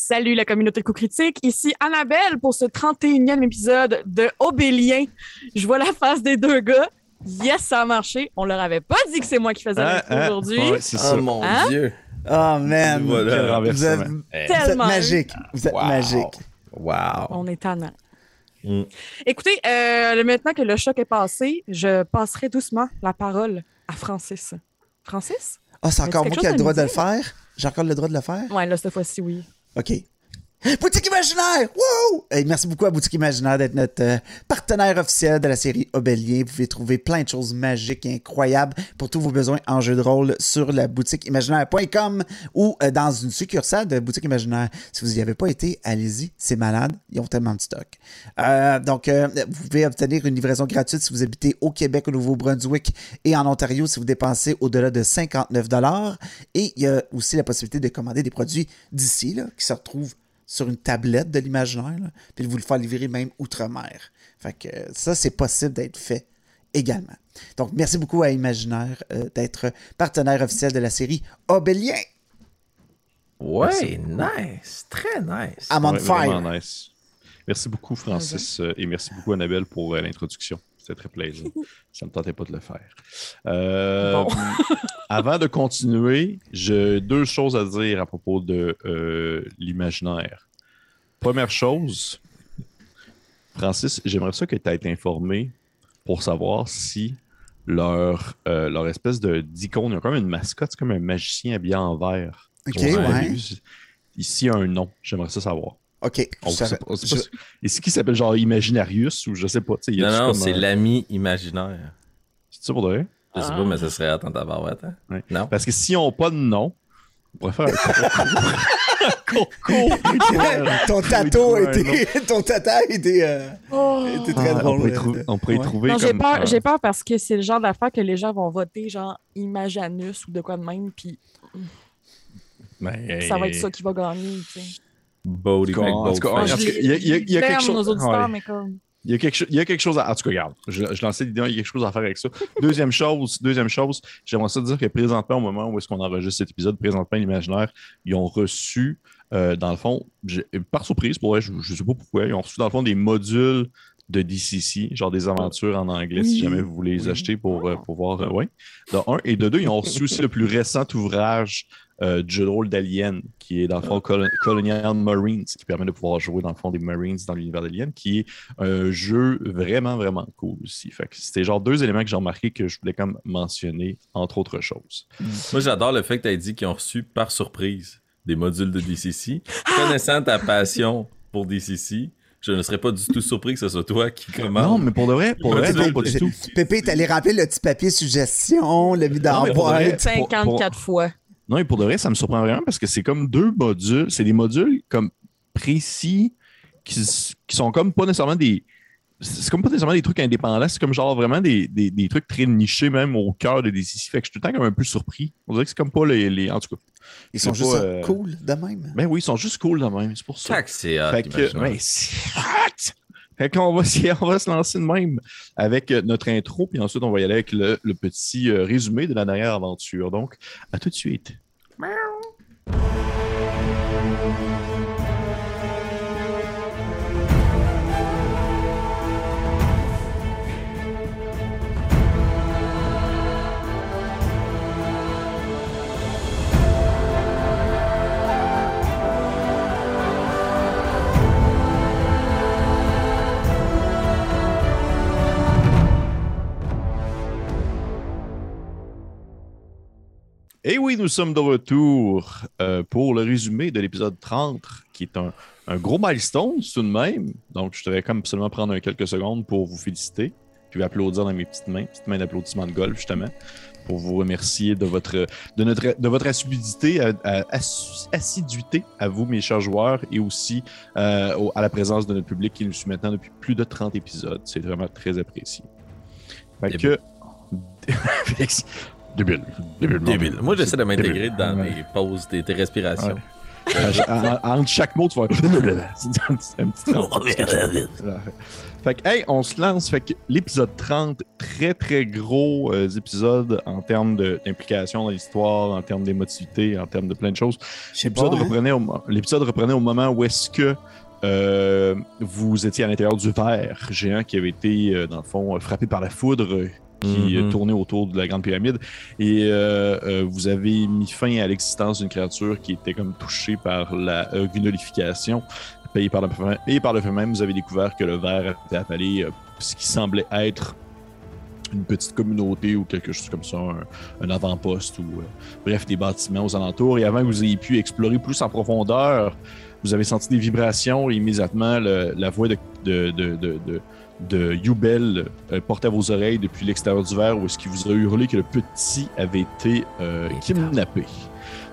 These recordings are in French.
Salut la communauté coup critique, ici Annabelle pour ce 31e épisode de Obélien. Je vois la face des deux gars. Yes, ça a marché. On leur avait pas dit que c'est moi qui faisais Ah, l'intro ah, aujourd'hui. ouais, c'est ça. Oh mon Hein? dieu. Oh man, Voilà. Vous êtes, vous êtes Tellement. magique. Vous êtes Wow. magique. Wow. On est tannant. Mm. Écoutez, euh, maintenant que le choc est passé, je passerai doucement la parole à Francis. Francis? Ah, c'est encore moi qui ai le droit de le faire? J'ai encore le droit de le faire? Ouais, là, cette fois-ci, oui. OK. Boutique Imaginaire! Wow! Hey, merci beaucoup à Boutique Imaginaire d'être notre euh, partenaire officiel de la série Obélien. Vous pouvez trouver plein de choses magiques et incroyables pour tous vos besoins en jeu de rôle sur la boutique imaginaire.com ou euh, dans une succursale de Boutique Imaginaire. Si vous n'y avez pas été, allez-y, c'est malade. Ils ont tellement de stock. Euh, donc, vous pouvez obtenir une livraison gratuite si vous habitez au Québec, au Nouveau-Brunswick et en Ontario si vous dépensez au-delà de 59 Et il y a aussi la possibilité de commander des produits d'ici qui se retrouvent sur une tablette de l'imaginaire, puis de vous le faire livrer même outre-mer. Fait que euh, ça, c'est possible d'être fait également. Donc, merci beaucoup à Imaginaire euh, d'être partenaire officiel de la série Obélien. Ouais, nice. Très nice. I'm on Ouais, fire. vraiment nice. Merci beaucoup, Francis, euh, et merci beaucoup, Annabelle, pour euh, l'introduction. C'était très plaisant. Ça ne me tentait pas de le faire. Euh, Bon. avant de continuer, j'ai deux choses à dire à propos de euh, l'imaginaire. Première chose, Francis, j'aimerais ça que tu aies été informé pour savoir si leur, euh, leur espèce de d'icône, ils ont comme une mascotte, c'est comme un magicien habillé en vert. Ok, ouais. Ici, il y a un nom. J'aimerais ça savoir. OK. On je sait pas- on sait je- pas si- Est-ce qu'il s'appelle genre Imaginarius ou je sais pas. tu sais, y Non, a-tu non, comme c'est un- l'ami imaginaire. C'est ça pour de vrai? Je sais Ah. pas, mais ce serait attends ta barouette. Hein? Ouais. Non? Parce que s'ils n'ont pas de nom, on pourrait faire un concours. ton tato a trouver un été. ton tata a été, euh, Oh. était très Ah, on drôle. pourrait, trou- euh, on pourrait y trouver Non, j'ai peur, euh, j'ai peur parce que c'est le genre d'affaire que les gens vont voter genre Imajanus ou de quoi de même, puis mais- ça va être ça qui va gagner, tu sais. En tout cas, il y a- il y a- il y a quelque chose- nos auditeurs, ouais. mais comme... Il y, a quelque chose, il y a quelque chose à. En tout cas, regarde, je, je lançais l'idée, il y a quelque chose à faire avec ça. Deuxième chose, deuxième chose, j'aimerais ça dire que présentement, au moment où est-ce qu'on enregistre cet épisode, présentement, l'imaginaire, ils ont reçu, euh, dans le fond, par surprise, pour vrai, je ne sais pas pourquoi, ils ont reçu, dans le fond, des modules de DCC, genre des aventures en anglais, si jamais vous voulez les Oui. acheter pour, euh, pour voir. euh, ouais. De un. Et de deux, ils ont reçu aussi le plus récent ouvrage euh, du jeu de rôle d'Alien, qui est dans le fond Col- Colonial Marines, qui permet de pouvoir jouer dans le fond des Marines dans l'univers d'Alien, qui est un jeu vraiment, vraiment cool aussi. Fait que c'était genre deux éléments que j'ai remarqué que je voulais quand même mentionner, entre autres choses. Moi, j'adore le fait que tu aies dit qu'ils ont reçu par surprise des modules de DCC. Connaissant ta passion pour DCC, je ne serais pas du tout surpris que ce soit toi qui commande. Non, mais pour de vrai, pour de vrai, non, pas du tout. Pépé, t'allais remplir le petit papier suggestion, le pour vrai, boîte. 54 fois. Non, et pour de vrai, ça me surprend vraiment parce que c'est comme deux modules. C'est des modules comme précis qui, qui sont comme pas nécessairement des. C'est comme pas nécessairement des trucs indépendants, c'est comme genre vraiment des, des, des trucs très nichés même au cœur de DCC. Fait que je suis tout le temps comme un peu surpris. On dirait que c'est comme pas les. les- en tout cas. Ils sont juste pas, euh, cool de même. Ben oui, ils sont juste cool de même, c'est pour ça. Tac, c'est hot, Fait que, ouais, c'est hot! On va se lancer de même avec euh, notre intro, puis ensuite on va y aller avec le, le petit euh, résumé de la dernière aventure. Donc, à tout de suite. Et oui, nous sommes de retour euh, pour le résumé de l'épisode 30, qui est un, un gros milestone tout de même. Donc, je devrais comme absolument prendre un quelques secondes pour vous féliciter, puis applaudir dans mes petites mains, petites mains d'applaudissement de golf, justement, pour vous remercier de votre, de notre, de votre assiduité, à, assiduité à vous, mes chers joueurs, et aussi euh, au- à la présence de notre public qui nous suit maintenant depuis plus de 30 épisodes. C'est vraiment très apprécié. Fait que... Débile. Débile. Débile. Moi, j'essaie de m'intégrer dans Ouais. mes pauses, tes, tes respirations. Ouais. En- Entre chaque mot, tu vas C'est un petit. Fait que, hey, on se lance. Fait que l'épisode 30, très très gros euh, épisode en termes d'implication dans l'histoire, en termes d'émotivité, en termes de plein de choses. L'épisode hein. reprenait, au, mo- l'épisode reprenait au moment où est-ce que euh, vous étiez à l'intérieur du verre géant qui avait été, euh, dans le fond, euh, frappé par la foudre euh, qui euh, Mhm. tournait autour de la Grande Pyramide. Et euh, euh, vous avez mis fin à l'existence d'une créature qui était comme touchée par la euh, gnolification. Payée par le. Et par le fait même, vous avez découvert que le verre était appelé ce qui semblait être une petite communauté ou quelque chose comme ça, un, un avant-poste ou bref, des bâtiments aux alentours. Et avant que vous ayez pu explorer plus en profondeur, vous avez senti des vibrations et immédiatement le- la voix de, de, de, de, de, Yubel euh, portait à vos oreilles depuis l'extérieur du verre où est-ce qu'il vous a hurlé que le petit avait été euh, kidnappé.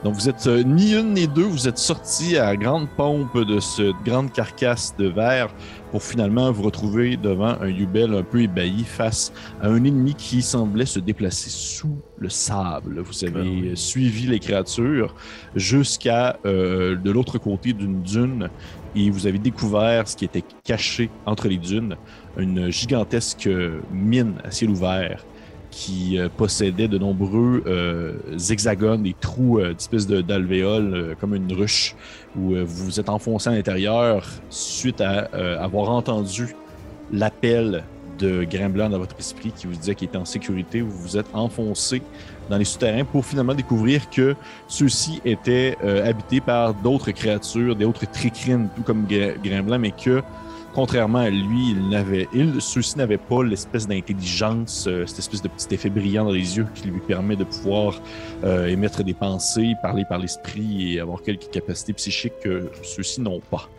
Donc vous êtes euh, ni une ni deux, vous êtes sortis à grande pompe de cette grande carcasse de verre pour finalement vous retrouver devant un Yubel un peu ébahi face à un ennemi qui semblait se déplacer sous le sable. Vous avez oui. euh, suivi les créatures jusqu'à de l'autre côté d'une dune et vous avez découvert ce qui était caché entre les dunes, une gigantesque mine à ciel ouvert qui euh, possédait de nombreux euh, hexagones, des trous euh, d'espèces de- d'alvéoles comme une ruche où vous vous êtes enfoncé à l'intérieur suite à avoir entendu l'appel de Grimblanc dans votre esprit qui vous disait qu'il était en sécurité. Vous vous êtes enfoncé dans les souterrains pour finalement découvrir que ceux-ci étaient habités par d'autres créatures, d'autres tricrines, tout comme Gr- Grimblanc, mais que contrairement à lui, il n'avait, ceux-ci n'avaient pas l'espèce d'intelligence, euh, cette espèce de petit effet brillant dans les yeux qui lui permet de pouvoir euh, émettre des pensées, parler par l'esprit et avoir quelques capacités psychiques que ceux-ci n'ont pas.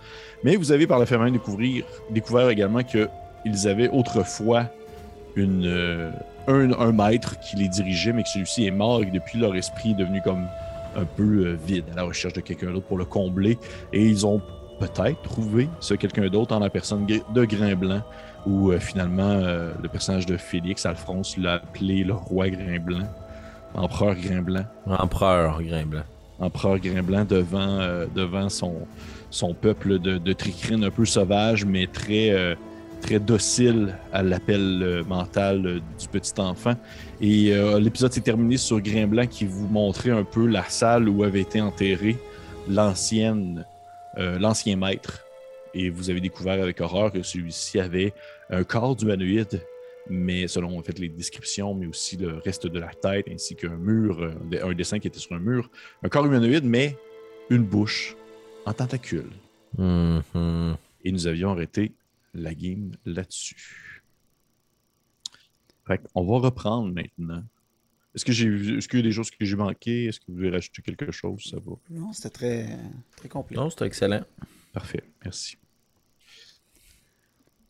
Mais vous avez par le fait même découvrir, découvert également qu'ils avaient autrefois euh, un, maître qui les dirigeait, mais que celui-ci est mort et que depuis leur esprit est devenu comme un peu vide, à la recherche de quelqu'un d'autre pour le combler. Et ils ont peut-être trouvé ce quelqu'un d'autre en la personne de Grimblanc, où euh, finalement euh, le personnage de Félix Alphonse l'a appelé le roi Grimblanc, empereur Grimblanc Empereur Grimblanc. empereur Grimblanc devant, euh, devant son, son peuple de, de tricrines un peu sauvage, mais très, très docile à l'appel mental du petit enfant. Et l'épisode s'est terminé sur Grimblanc qui vous montrait un peu la salle où avait été enterré l'ancienne, euh, l'ancien maître. Et vous avez découvert avec horreur que celui-ci avait un corps d'humanoïde, mais selon en fait, les descriptions, mais aussi le reste de la tête, ainsi qu'un mur, euh, un dessin qui était sur un mur, un corps humanoïde, mais une bouche en tentacule. Mhm. Et nous avions arrêté la game là-dessus. On va reprendre maintenant. Est-ce que j'ai vu- est-ce qu'il y a des choses que j'ai manquées? Est-ce que vous voulez rajouter quelque chose? Ça va. Non, c'était très, très complet. Non, c'était excellent. Parfait, merci.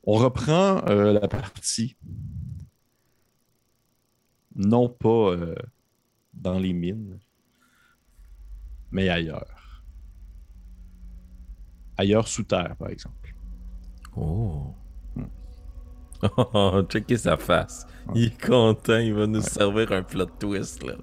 On reprend euh, la partie. Non pas euh, dans les mines, mais ailleurs. Ailleurs sous terre, par exemple. Oh. Oh, checkez sa face. Il est content, il va nous servir un plot twist, là.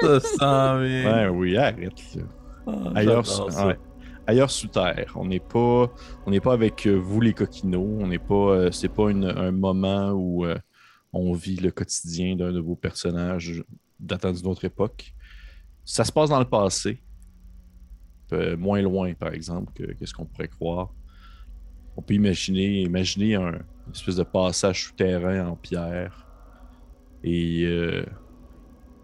Ça sent bien. Oui, arrête. là. Ah, Ailleurs, sous- ça. ouais. Ailleurs sous terre. On n'est pas, on n'est pas avec euh, vous les coquinots. On n'est pas, euh, c'est pas une- un moment où euh, on vit le quotidien d'un de vos personnages datant d'une autre époque. Ça se passe dans le passé, Euh, moins loin par exemple que, que ce qu'on pourrait croire. On peut imaginer, imaginer un une espèce de passage souterrain en pierre. Et euh,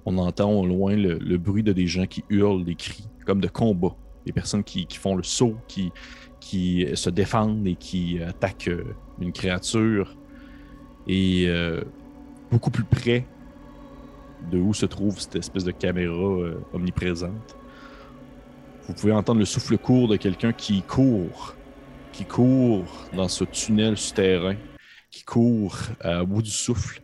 on entend au loin le, bruit de des gens qui hurlent des cris comme de combat des personnes qui, font le saut, qui, qui se défendent et qui attaquent euh, une créature. Et euh, beaucoup plus près de où se trouve cette espèce de caméra euh, omniprésente, vous pouvez entendre le souffle court de quelqu'un qui court, qui court dans ce tunnel souterrain, qui court à bout du souffle.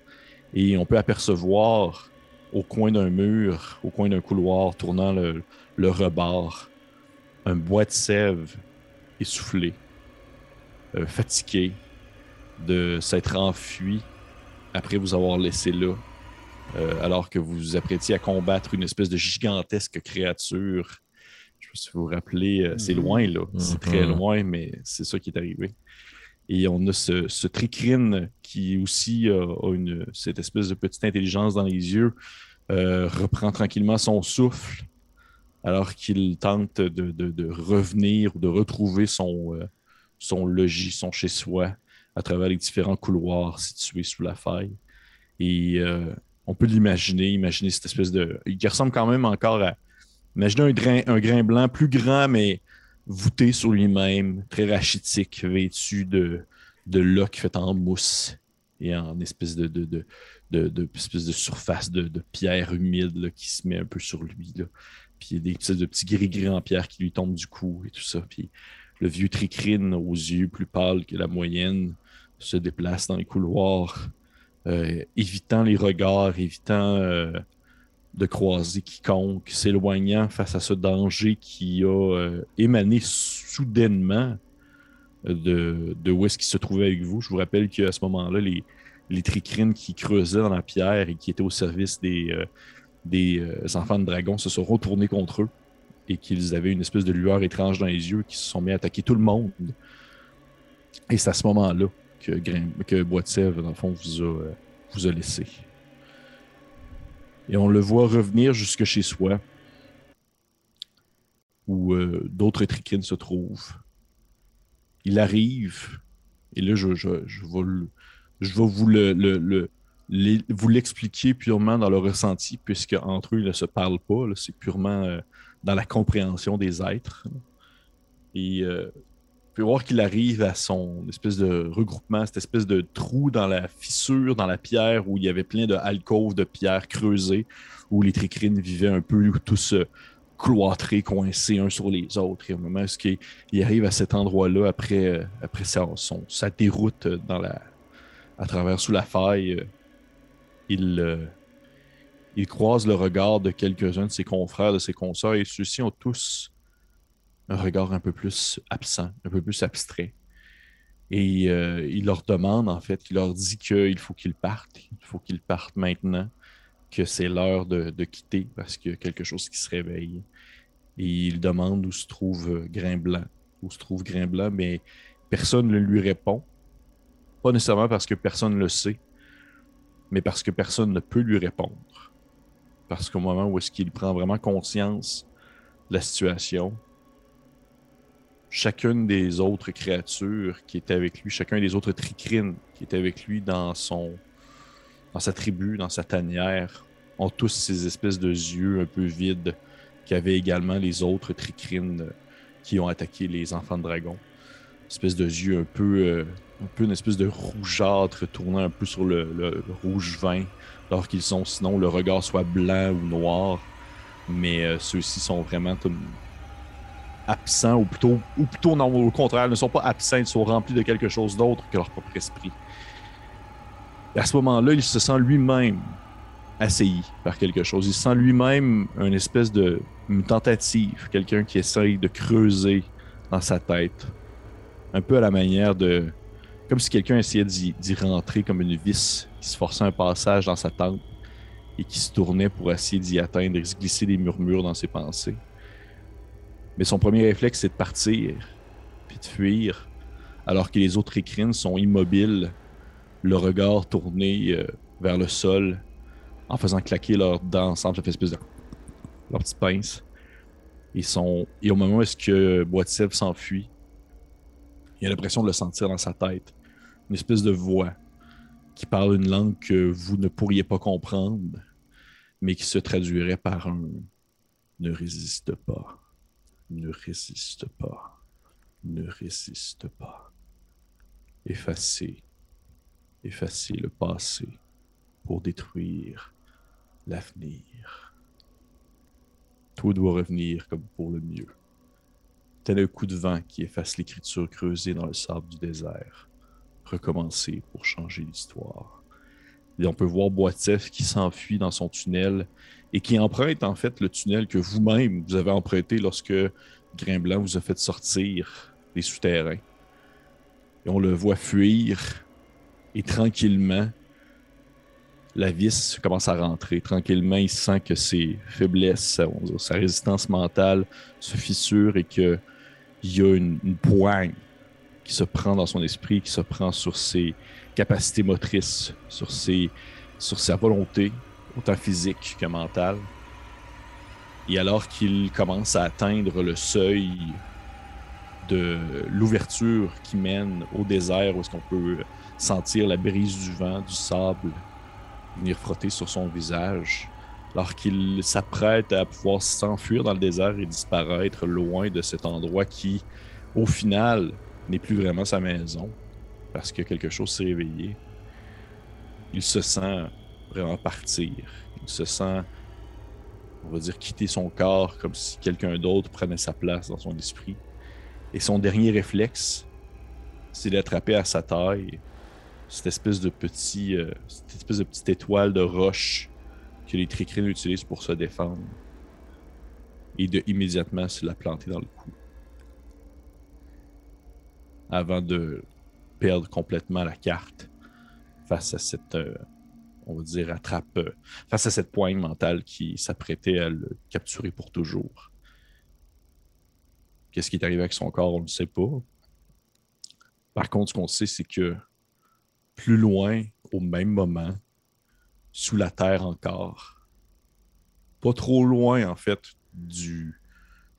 Et on peut apercevoir au coin d'un mur, au coin d'un couloir, tournant le, le rebord, un bois de sève essoufflé, euh, fatigué de s'être enfui après vous avoir laissé là, euh, alors que vous vous apprêtiez à combattre une espèce de gigantesque créature. Je sais pas si vous vous rappelez, euh, c'est Mhm. loin, là. C'est très Mhm. loin, mais c'est ça qui est arrivé. Et on a ce, ce tricrine qui aussi euh, a une, cette espèce de petite intelligence dans les yeux, euh, reprend tranquillement son souffle alors qu'il tente de, de- de revenir ou de retrouver son, euh, son logis, son chez-soi à travers les différents couloirs situés sous la faille. Et euh, on peut l'imaginer, imaginer cette espèce de... Il ressemble quand même encore à... Imaginez un grain, blanc plus grand, mais voûté sur lui-même, très rachitique, vêtu de, de loques faites en mousse et en espèce de, espèce de surface de, pierre humide qui se met un peu sur lui. Là. Puis il y des espèces de petits gris-gris en pierre qui lui tombent du cou et tout ça. Puis le vieux tricrine aux yeux plus pâles que la moyenne se déplace dans les couloirs, euh, évitant les regards, évitant euh, de croiser quiconque, s'éloignant face à ce danger qui a euh, émané soudainement de, de où est-ce qu'il se trouvait avec vous. Je vous rappelle qu'à ce moment-là, les, les tricrines qui creusaient dans la pierre et qui étaient au service des, euh, euh, enfants de dragon se sont retournés contre eux et qu'ils avaient une espèce de lueur étrange dans les yeux qui se sont mis à attaquer tout le monde. Et c'est à ce moment-là que, que Sèvres, dans le fond, vous a laissé. Et on le voit revenir jusque chez soi, où euh, d'autres tricrines se trouvent. Il arrive, et là, je, vais, vous l'expliquer purement dans le ressenti, puisque entre eux, ils ne se parlent pas. C'est purement euh, dans la compréhension des êtres. Et euh, voir qu'il arrive à son espèce de regroupement, cette espèce de trou dans la fissure, dans la pierre, où il y avait plein de alcôves de pierres creusées, où les tricrines vivaient un peu tous euh, cloîtrés, coincés uns sur les autres. Et au moment où il, arrive à cet endroit-là, après, euh, après sa, son- sa déroute euh, dans la, à travers sous la faille, il, il croise le regard de quelques-uns de ses confrères, de ses consoeurs, et ceux-ci ont tous un regard un peu plus absent, un peu plus abstrait. Et euh, il leur demande, en fait, il leur dit qu'il faut qu'ils partent, il faut qu'ils partent maintenant, que c'est l'heure de, de quitter parce qu'il y a quelque chose qui se réveille. Et il demande où se trouve euh, Grain Blanc. Où se trouve Grain Blanc, mais personne ne lui répond. Pas nécessairement parce que personne ne le sait, mais parce que personne ne peut lui répondre. Parce qu'au moment où est-ce qu'il prend vraiment conscience de la situation, chacune des autres créatures qui étaient avec lui, chacun des autres tricrines qui étaient avec lui dans son dans sa tribu, dans sa tanière, ont tous ces espèces de yeux un peu vides qu'avaient également les autres tricrines qui ont attaqué les enfants de dragon. Espèce de yeux un peu, euh, un peu une espèce de rougeâtre tournant un peu sur le, rouge vin, alors qu'ils sont sinon le regard soit blanc ou noir, mais euh, ceux-ci sont vraiment absents, ou plutôt, ou plutôt non, au contraire, ne sont pas absents, ils sont remplis de quelque chose d'autre que leur propre esprit. Et à ce moment-là, il se sent lui-même assailli par quelque chose. Il sent lui-même une espèce de tentative, quelqu'un qui essaye de creuser dans sa tête, un peu à la manière de, comme si quelqu'un essayait d'y d'y rentrer comme une vis, qui se forçait un passage dans sa tente et qui se tournait pour essayer d'y atteindre et se glisser des murmures dans ses pensées. Mais son premier réflexe, c'est de partir, puis de fuir, alors que les autres écrines sont immobiles, le regard tourné euh, vers le sol, en faisant claquer leurs dents ensemble, ça fait espèce. Ils sont... Et au moment où est-ce Sèvres s'enfuit, il a l'impression de le sentir dans sa tête. Une espèce de voix qui parle une langue que vous ne pourriez pas comprendre, mais qui se traduirait par un ne résiste pas, ne résiste pas, ne résiste pas. Effacez, effacez le passé pour détruire l'avenir. Tout doit revenir comme pour le mieux. Tel un coup de vent qui efface l'écriture creusée dans le sable du désert. Recommencer pour changer l'histoire. On peut voir Boitef qui s'enfuit dans son tunnel et qui emprunte en fait le tunnel que vous-même vous avez emprunté lorsque Grain Blanc vous a fait sortir des souterrains. Et on le voit fuir et tranquillement la vis commence à rentrer. Tranquillement, il sent que ses faiblesses, sa résistance mentale se fissure et qu'il y a une, une poigne qui se prend dans son esprit, qui se prend sur ses capacités motrices, sur, ses, sur sa volonté, autant physique que mentale. Et alors qu'il commence à atteindre le seuil de l'ouverture qui mène au désert, où est-ce qu'on peut sentir la brise du vent, du sable venir frotter sur son visage, alors qu'il s'apprête à pouvoir s'enfuir dans le désert et disparaître loin de cet endroit qui, au final, n'est plus vraiment sa maison, parce que quelque chose s'est réveillé. Il se sent vraiment partir. Il se sent, on va dire, quitter son corps comme si quelqu'un d'autre prenait sa place dans son esprit. Et son dernier réflexe, c'est d'attraper à sa taille cette espèce de petit, euh, de petite étoile de roche que les tricrines utilisent pour se défendre. Et de immédiatement se la planter dans le cou. Avant de perdre complètement la carte face à cette, euh, on va dire, attrape, euh, face à cette poigne mentale qui s'apprêtait à le capturer pour toujours. Qu'est-ce qui est arrivé avec son corps, on ne sait pas. Par contre, ce qu'on sait, c'est que plus loin, au même moment, sous la terre encore, pas trop loin, en fait, du,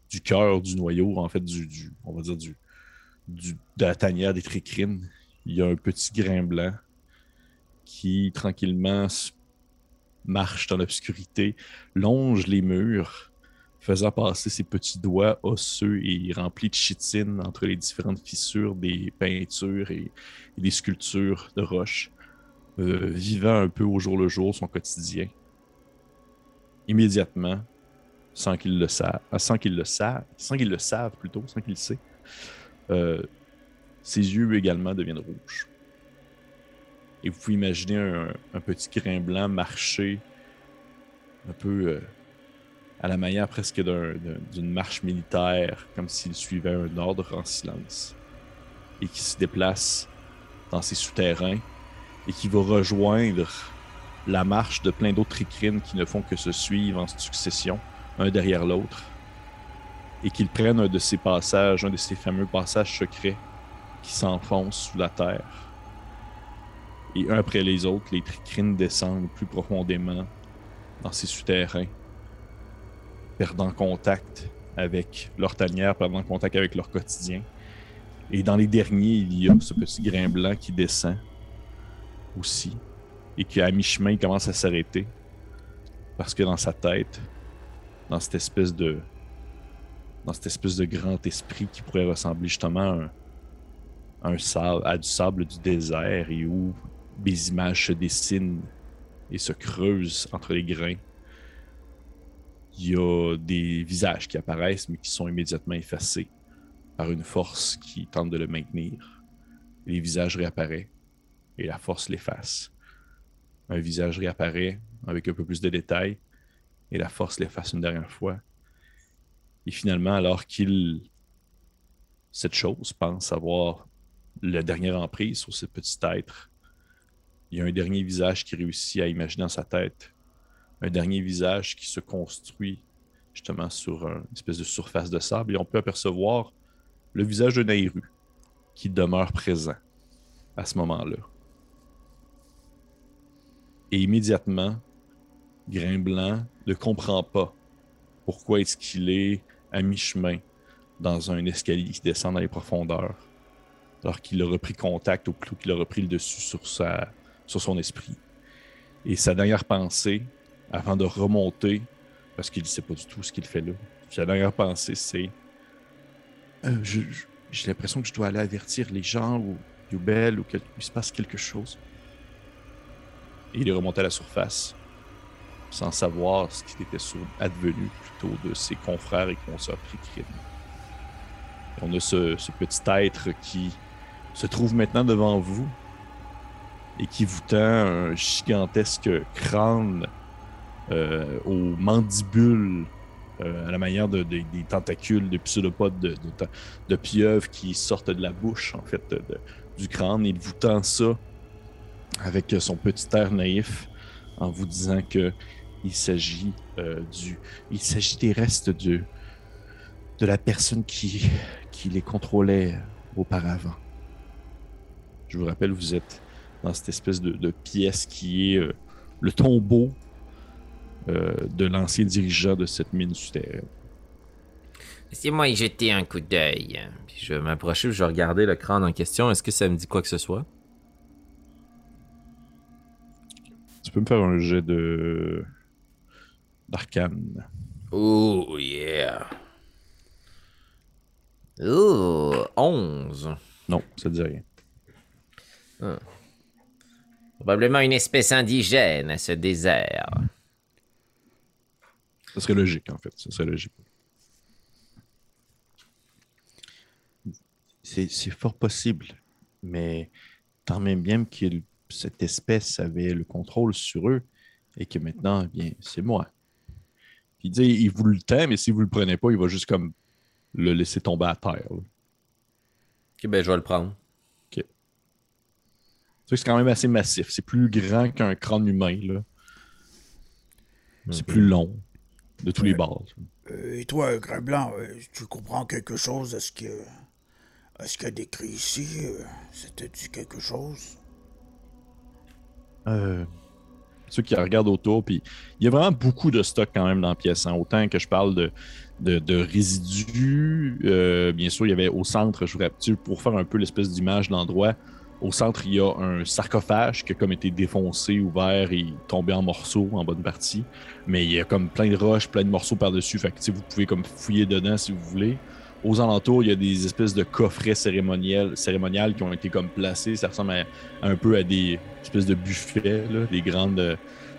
du cœur du noyau, en fait, du, du on va dire, du, du, de la tanière des tricrines, il y a un petit grain blanc qui, tranquillement, marche dans l'obscurité, longe les murs, faisant passer ses petits doigts osseux et remplis de chitine entre les différentes fissures des peintures et, des sculptures de roche, euh, vivant un peu au jour le jour son quotidien. Immédiatement, sans qu'il le sache, sans qu'il le sache, sans qu'il le savent plutôt, sans qu'il le sait, euh, ses yeux également deviennent rouges. Et vous pouvez imaginer un, petit grain blanc marcher un peu euh, à la manière presque d'un- d'un- d'une marche militaire, comme s'il suivait un ordre en silence, et qui se déplace dans ses souterrains, et qui va rejoindre la marche de plein d'autres tricrines qui ne font que se suivre en succession, un derrière l'autre, et qu'ils prennent un de ces passages, un de ces fameux passages secrets qui s'enfoncent sous la terre. Et un après les autres, les tricrines descendent plus profondément dans ces souterrains perdant contact avec leur tanière, perdant contact avec leur quotidien. Et dans les derniers, il y a ce petit grain blanc qui descend aussi. Et qui, à mi-chemin, commence à s'arrêter. Parce que dans sa tête, dans cette espèce de. Cette espèce de grand esprit qui pourrait ressembler justement à, un, à du sable du désert et où des images se dessinent et se creusent entre les grains il y a des visages qui apparaissent, mais qui sont immédiatement effacés par une force qui tente de le maintenir. Les visages réapparaissent et la force l'efface. Un visage réapparaît avec un peu plus de détails et la force l'efface une dernière fois. Et finalement, alors qu'il, cette chose, pense avoir la dernière emprise sur ce petit être, il y a un dernier visage qui réussit à imaginer dans sa tête un dernier visage qui se construit justement sur une espèce de surface de sable et on peut apercevoir le visage de Nairu qui demeure présent à ce moment-là. Et immédiatement, Grain Blanc ne comprend pas pourquoi est-ce qu'il est à mi-chemin dans un escalier qui descend dans les profondeurs alors qu'il a repris contact ou plutôt qu'il a repris le dessus sur, sa, sur son esprit. Et sa dernière pensée, avant de remonter, parce qu'il ne sait pas du tout ce qu'il fait là. Sa dernière pensée, c'est Euh, J'ai l'impression que je dois aller avertir les gens ou Yubel ou qu'il se passe quelque chose. Et il est remonté à la surface sans savoir ce qui était advenu plutôt de ses confrères et consoeurs Tricrines. On a ce, petit être qui se trouve maintenant devant vous et qui vous tend un gigantesque crâne euh, aux mandibules, euh, à la manière de, de- des tentacules de pseudopodes de, de, pieuvres qui sortent de la bouche, en fait, du crâne. Il vous tend ça avec son petit air naïf en vous disant que il s'agit euh, du, il s'agit des restes de de la personne qui qui les contrôlait auparavant. Je vous rappelle, vous êtes dans cette espèce de, de pièce qui est euh, le tombeau euh, de l'ancien dirigeant de cette mine souterraine. Laissez-moi y jeter un coup d'œil. Puis je vais m'approcher, je vais regarder le crâne en question. Est-ce que ça me dit quoi que ce soit? Tu peux me faire un jet de d'arcane. Oh yeah. Oh, 11. Non, ça dit rien. Probablement une espèce indigène à ce désert. Ça serait logique, en fait. Ça serait logique. C'est fort possible, mais tant même bien que le- cette espèce avait le contrôle sur eux et que maintenant, eh bien, c'est moi. Puis il dit, il vous le tend, mais si vous le prenez pas, il va juste comme le laisser tomber à terre. là. Ok, ben je vais le prendre. Que c'est quand même assez massif. C'est plus grand qu'un crâne humain. là. C'est plus long de tous les bords. Euh, et toi, Grain Blanc, euh, tu comprends quelque chose à ce que. à ce qu'il y a décrit ici? Euh, C'était dit quelque chose? Euh, ceux qui regardent autour, puis il y a vraiment beaucoup de stock quand même dans la pièce. hein. Autant que je parle de, résidus, euh, bien sûr, il y avait au centre, je vous rappelle, pour faire un peu l'espèce d'image de l'endroit, au centre, il y a un sarcophage qui a comme été défoncé, ouvert et tombé en morceaux en bonne partie. Mais il y a comme plein de roches, plein de morceaux par-dessus. Fait que vous pouvez comme fouiller dedans si vous voulez. Aux alentours, il y a des espèces de coffrets cérémoniels, cérémoniales qui ont été comme placés. Ça ressemble à- un peu à des espèces de buffets, là, des grandes, euh,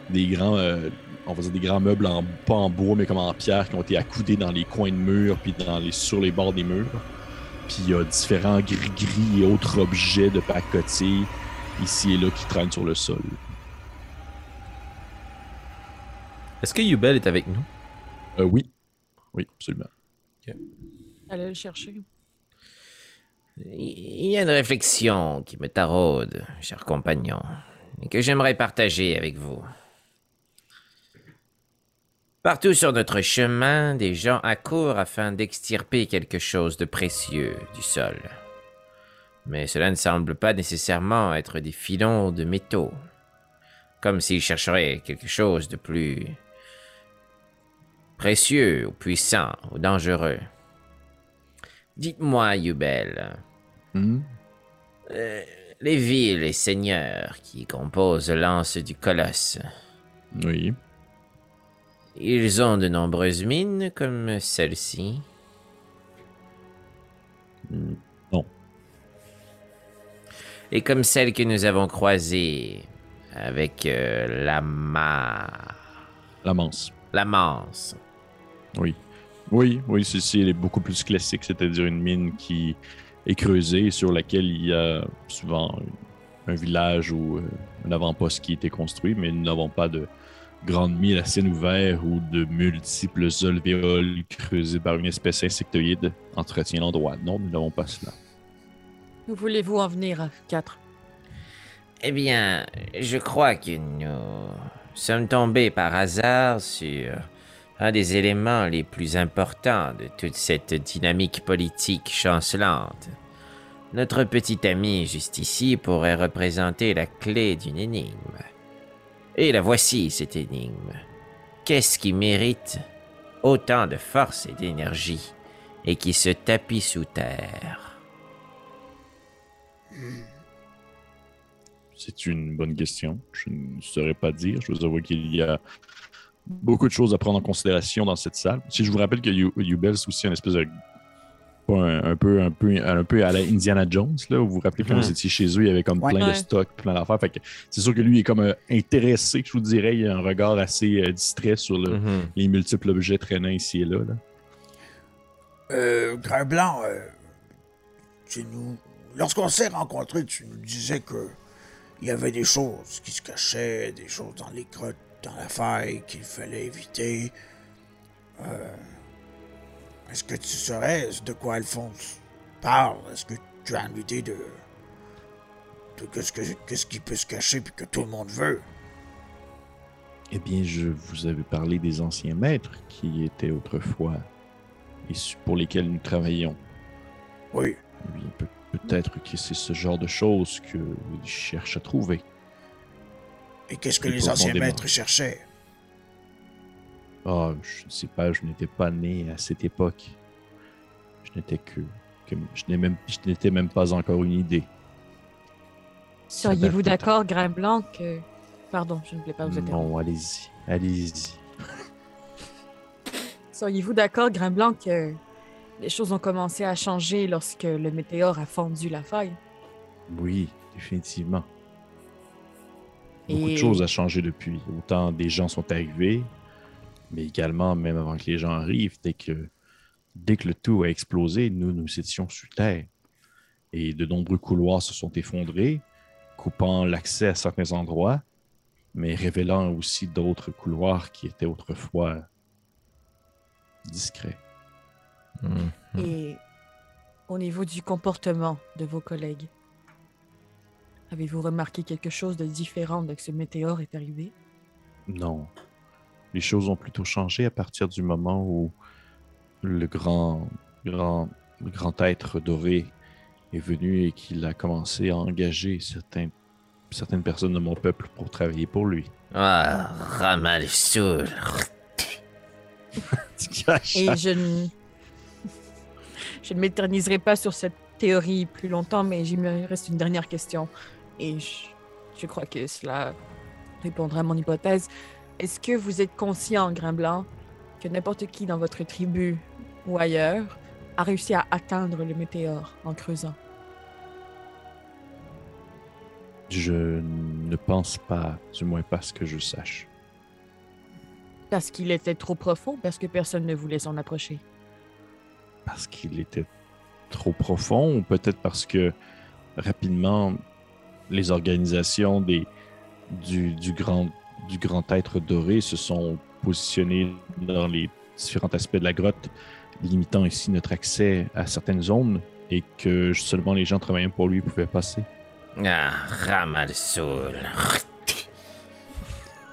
des grands, euh, on va dire des grands meubles en, pas en bois mais comme en pierre qui ont été accoudés dans les coins de murs puis dans les, sur les bords des murs. Puis il y a différents gris-gris et autres objets de pacotille ici et là qui traînent sur le sol. Est-ce que Yubel est avec nous? Euh, oui, oui, absolument. Allez le chercher. Il y a une réflexion qui me taraude, cher compagnon, et que j'aimerais partager avec vous. Partout sur notre chemin, des gens accourent afin d'extirper quelque chose de précieux du sol. Mais cela ne semble pas nécessairement être des filons de métaux, comme s'ils chercheraient quelque chose de plus précieux ou puissant ou dangereux. Dites-moi, Yubel, Mhm. euh, les villes et seigneurs qui composent l'anse du colosse, Oui. ils ont de nombreuses mines comme celle-ci. Non. Et comme celle que nous avons croisée avec euh, la ma... La manse. la manse. Oui. Oui, oui, ceci elle est beaucoup plus classique, c'est-à-dire une mine qui est creusée sur laquelle il y a souvent un village ou euh, un avant-poste qui a été construit, mais nous n'avons pas de grande mine à ciel ouvert ou de multiples alvéoles creusées par une espèce insectoïde entretient l'endroit. Non, nous n'avons pas cela. Où voulez-vous en venir, quatre? Eh bien, je crois que nous sommes tombés par hasard sur un des éléments les plus importants de toute cette dynamique politique chancelante. Notre petit ami juste ici pourrait représenter la clé d'une énigme. Et la voici, cette énigme. Qu'est-ce qui mérite autant de force et d'énergie et qui se tapit sous terre? C'est une bonne question. Je ne saurais pas dire. Je vous avoue qu'il y a beaucoup de choses à prendre en considération dans cette salle. Si je vous rappelle que Ubel, c'est aussi un espèce de. un, un peu, un, peu, un peu à la Indiana Jones, là, où vous vous rappelez quand Mhm. vous étiez chez eux, il y avait comme Ouais. plein de stocks, plein d'affaires. Fait que c'est sûr que lui il est comme euh, intéressé, je vous dirais. Il a un regard assez euh, distrait sur le- Mhm. les multiples objets traînant ici et là. là. Euh, Grain Blanc, euh, tu nous. Lorsqu'on s'est rencontrés, tu nous disais que. Il y avait des choses qui se cachaient, des choses dans les grottes, dans la faille qu'il fallait éviter. Euh, Est-ce que tu saurais de quoi Alphonse parle? Est-ce que tu as une idée de. de qu'est-ce, que, qu'est-ce qui peut se cacher puis que tout le monde veut? Eh bien, je vous avais parlé des anciens maîtres qui étaient autrefois et pour lesquels nous travaillions. Oui. Eh bien, peut- peut-être que c'est ce genre de choses que je cherche à trouver. Et qu'est-ce que les anciens maîtres cherchaient? Ah, je ne sais pas, je n'étais pas né à cette époque. Je n'étais que, que- je n'ai même, je n'étais même pas encore une idée. Seriez-vous d'accord, Grain Blanc, que... Pardon, je ne voulais pas vous interrompre. Non, allez-y, allez-y. Seriez-vous d'accord, Grain Blanc, que les choses ont commencé à changer lorsque le météore a fondu la faille? Oui, définitivement. Beaucoup Et- de choses ont changé depuis. Autant des gens sont arrivés, mais également, même avant que les gens arrivent, dès que, dès que le tout a explosé, nous, nous étions sous terre. Et de nombreux couloirs se sont effondrés, coupant l'accès à certains endroits, mais révélant aussi d'autres couloirs qui étaient autrefois discrets. Hmm. Et au niveau du comportement de vos collègues, avez-vous remarqué quelque chose de différent dès que ce météore est arrivé? Non. Les choses ont plutôt changé à partir du moment où le grand, grand, le grand être doré est venu et qu'il a commencé à engager certains, certaines personnes de mon peuple pour travailler pour lui. Ah, Ramalsoul. Et je ne... je ne m'éterniserai pas sur cette théorie plus longtemps, mais il me reste une dernière question. Et je, je crois que cela répondra à mon hypothèse. Est-ce que vous êtes conscient, Grain Blanc, que n'importe qui dans votre tribu ou ailleurs a réussi à atteindre le météore en creusant? Je ne pense pas, du moins pas ce que je sache. Parce qu'il était trop profond, parce que personne ne voulait s'en approcher. Parce qu'il était trop profond ou peut-être parce que rapidement les organisations des, du, du grand, du grand être doré se sont positionnées dans les différents aspects de la grotte, limitant ici notre accès à certaines zones et que seulement les gens travaillant pour lui pouvaient passer. Ah, Ramalsoul.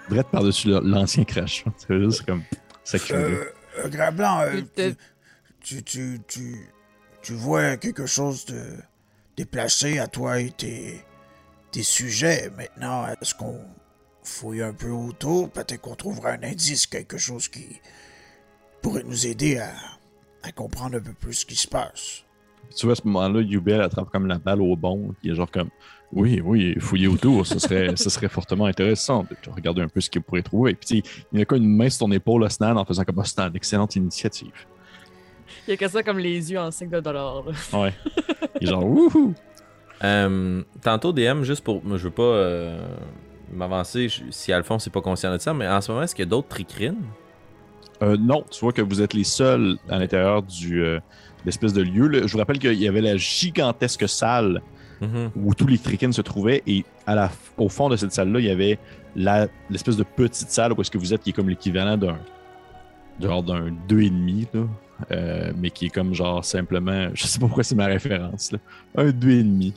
Drette par-dessus l'ancien crash. C'est juste comme sacrilège. Euh, euh, Grain Blanc, euh, tu, tu, tu, tu vois quelque chose de déplacé à toi et tes, tes sujets. Maintenant, est-ce qu'on fouille un peu autour? Peut-être qu'on trouvera un indice, quelque chose qui pourrait nous aider à, à comprendre un peu plus ce qui se passe. Tu vois, à ce moment-là, Yubel attrape comme la balle au bon, qui est genre comme Oui, oui, fouiller autour, ce serait, ce serait fortement intéressant de de regarder un peu ce qu'il pourrait trouver. Puis, il y a comme une main sur ton épaule, Snan, en faisant comme Ah, c'est une excellente initiative. Il y a que ça comme les yeux en signe de dollar. là. Ouais. Il est genre Wouhou! Euh, tantôt, DM, juste pour. Je veux pas euh, m'avancer si Alphonse n'est pas conscient de ça, mais en ce moment, est-ce qu'il y a d'autres tricrines? Euh, non, tu vois que vous êtes les seuls à l'intérieur du l'espèce de lieu. là. Je vous rappelle qu'il y avait la gigantesque salle Mhm. où tous les trickins se trouvaient et à la, au fond de cette salle-là, il y avait l'espèce de petite salle où est-ce que vous êtes qui est comme l'équivalent d'un genre d'un 2,5 là, euh, mais qui est comme genre simplement, je sais pas pourquoi c'est ma référence, là, un 2,5.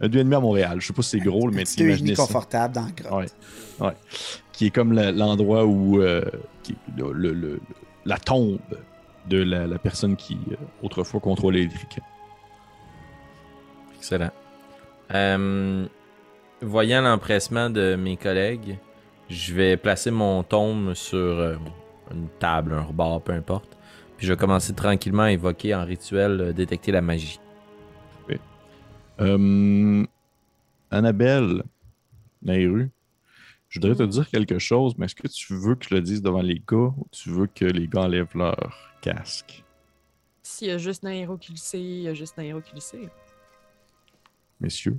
Un 2,5 à Montréal. Je sais pas si c'est gros, mais demi ça. confortable dans le grotte. Ouais. Ouais. Qui est comme l'endroit où. euh, qui- le- le- le- la tombe de la, la personne qui euh, autrefois contrôlait les. Excellent. Euh, voyant l'empressement de mes collègues, je vais placer mon tome sur euh, une table, un rebord, peu importe. Puis je vais commencer tranquillement à évoquer en rituel euh, détecter la magie. Euh, Annabelle, Nairu, je voudrais te dire quelque chose, mais est-ce que tu veux que je le dise devant les gars ou tu veux que les gars enlèvent leur casque? S'il y a juste un héros qui le sait, il y a juste un héros qui le sait. messieurs?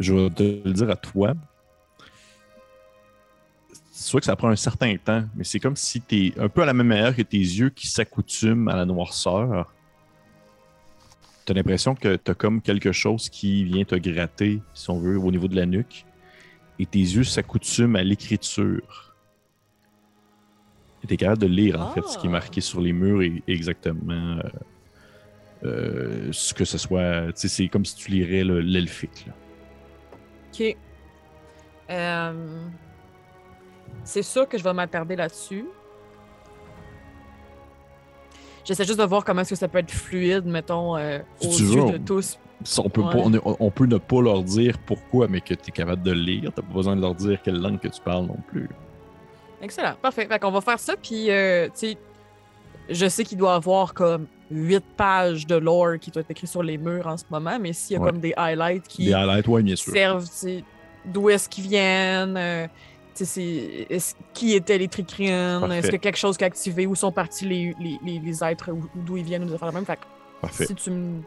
Je vais te le dire à toi. C'est sûr que ça prend un certain temps, mais c'est comme si tu es un peu à la même manière que tes yeux qui s'accoutument à la noirceur. Tu as l'impression que tu as comme quelque chose qui vient te gratter, si on veut, au niveau de la nuque. Et tes yeux s'accoutument à l'écriture. Et tu capable de lire, en fait, ce qui est marqué sur les murs et exactement euh, euh, ce que ce soit. C'est comme si tu lirais le- l'elfique. Ok. Euh, C'est sûr que je vais m'attarder là-dessus. J'essaie juste de voir comment est-ce que ça peut être fluide, mettons, euh, aux tu yeux de tous. On peut, pas- Ouais. on, est- on peut ne pas leur dire pourquoi, mais que tu es capable de lire. T'as pas besoin de leur dire quelle langue que tu parles non plus. Excellent, parfait. Fait qu'on va faire ça, puis, euh, tu sais, je sais qu'il doit y avoir comme huit pages de lore qui doit être écrit sur les murs en ce moment, mais s'il y a Ouais. comme des highlights qui Des highlights, ouais, bien sûr. servent, tu d'où est-ce qu'ils viennent, euh, tu c'est- est-ce- qui étaient les Tricrines, Parfait. est-ce que quelque chose qui a activé, où sont partis les, les, les, les êtres, d'où ils viennent, ou de faire la même? Fait Parfait. si tu me.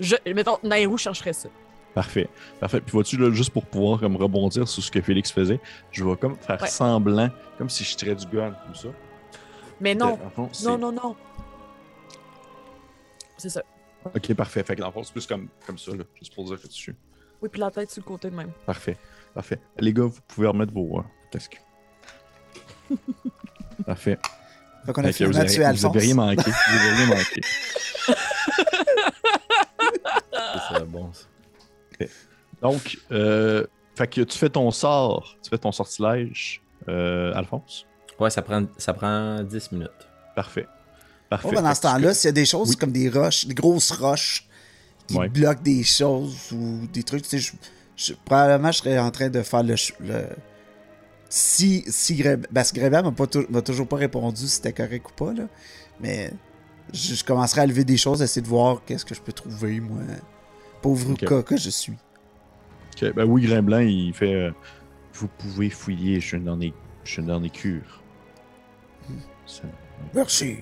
Je, mettons, Nairou chercherait ça. Parfait. Parfait. Puis vois-tu, là, juste pour pouvoir comme rebondir sur ce que Félix faisait, je vais comme faire Ouais. semblant, comme si je tirais du gun, comme ça. Mais non, fond, non, non, non. C'est ça. Ok, parfait. Fait que dans le fond, c'est plus comme, comme ça, là, juste pour dire que tu. Oui, puis la tête sur le côté de même. Parfait. Parfait. Les gars, vous pouvez remettre vos euh, casques. Parfait. Fait qu'on a Fait vous avez, tué vous Alphonse. avez rien manqué. Vous avez rien manqué. Ça, C'est bon, ça. Donc, euh, fait que tu fais ton sort, tu fais ton sortilège, euh, Alphonse? Ouais, ça prend, ça prend 10 minutes. Parfait. Parfait. Oh, pendant Fait ce temps-là, s'il y a des choses Oui. comme des roches, des grosses roches qui Ouais. bloquent des choses ou des trucs, tu sais, je, je- probablement je serais en train de faire le. le- si, si Greb- parce que Grébert m'a pas tou- m'a toujours pas répondu si c'était correct ou pas, là. Mais je, je commencerai à lever des choses, essayer de voir qu'est-ce que je peux trouver, moi. Pauvre Ok. cas que je suis. Ok, ben oui, Grimblanc, il fait. euh, vous pouvez fouiller, je suis dans les, je les cures. Ça- Merci.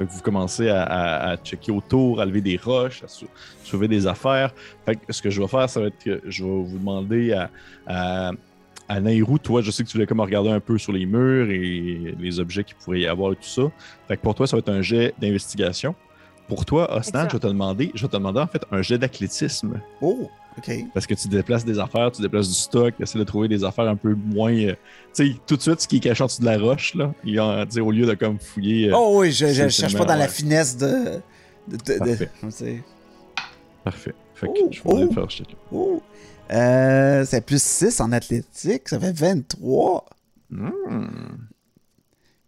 Fait que vous commencez à, à- à checker autour, à lever des roches, à sou- soulever des affaires. Fait que ce que je vais faire, ça va être que je vais vous demander à, à, à Nairou, toi, je sais que tu voulais comme regarder un peu sur les murs et les objets qu'il pourrait y avoir et tout ça. Fait que pour toi, ça va être un jet d'investigation. Pour toi, Osnan, je vais te demander, je vais te demander en fait un jet d'athlétisme. Oh, Parce que tu déplaces des affaires, tu déplaces du stock, tu essaies de trouver des affaires un peu moins. euh, tu sais, tout de suite, ce qui est caché en dessous de la roche, là, au lieu de comme fouiller. euh, Oh oui, je, je, cherche pas dans la finesse de. de, de- de- Parfait. Parfait. Fait que Oh, je vais aller oh. faire check-là. Oh. Euh, c'est plus 6 en athlétique, ça fait 23. Hmm.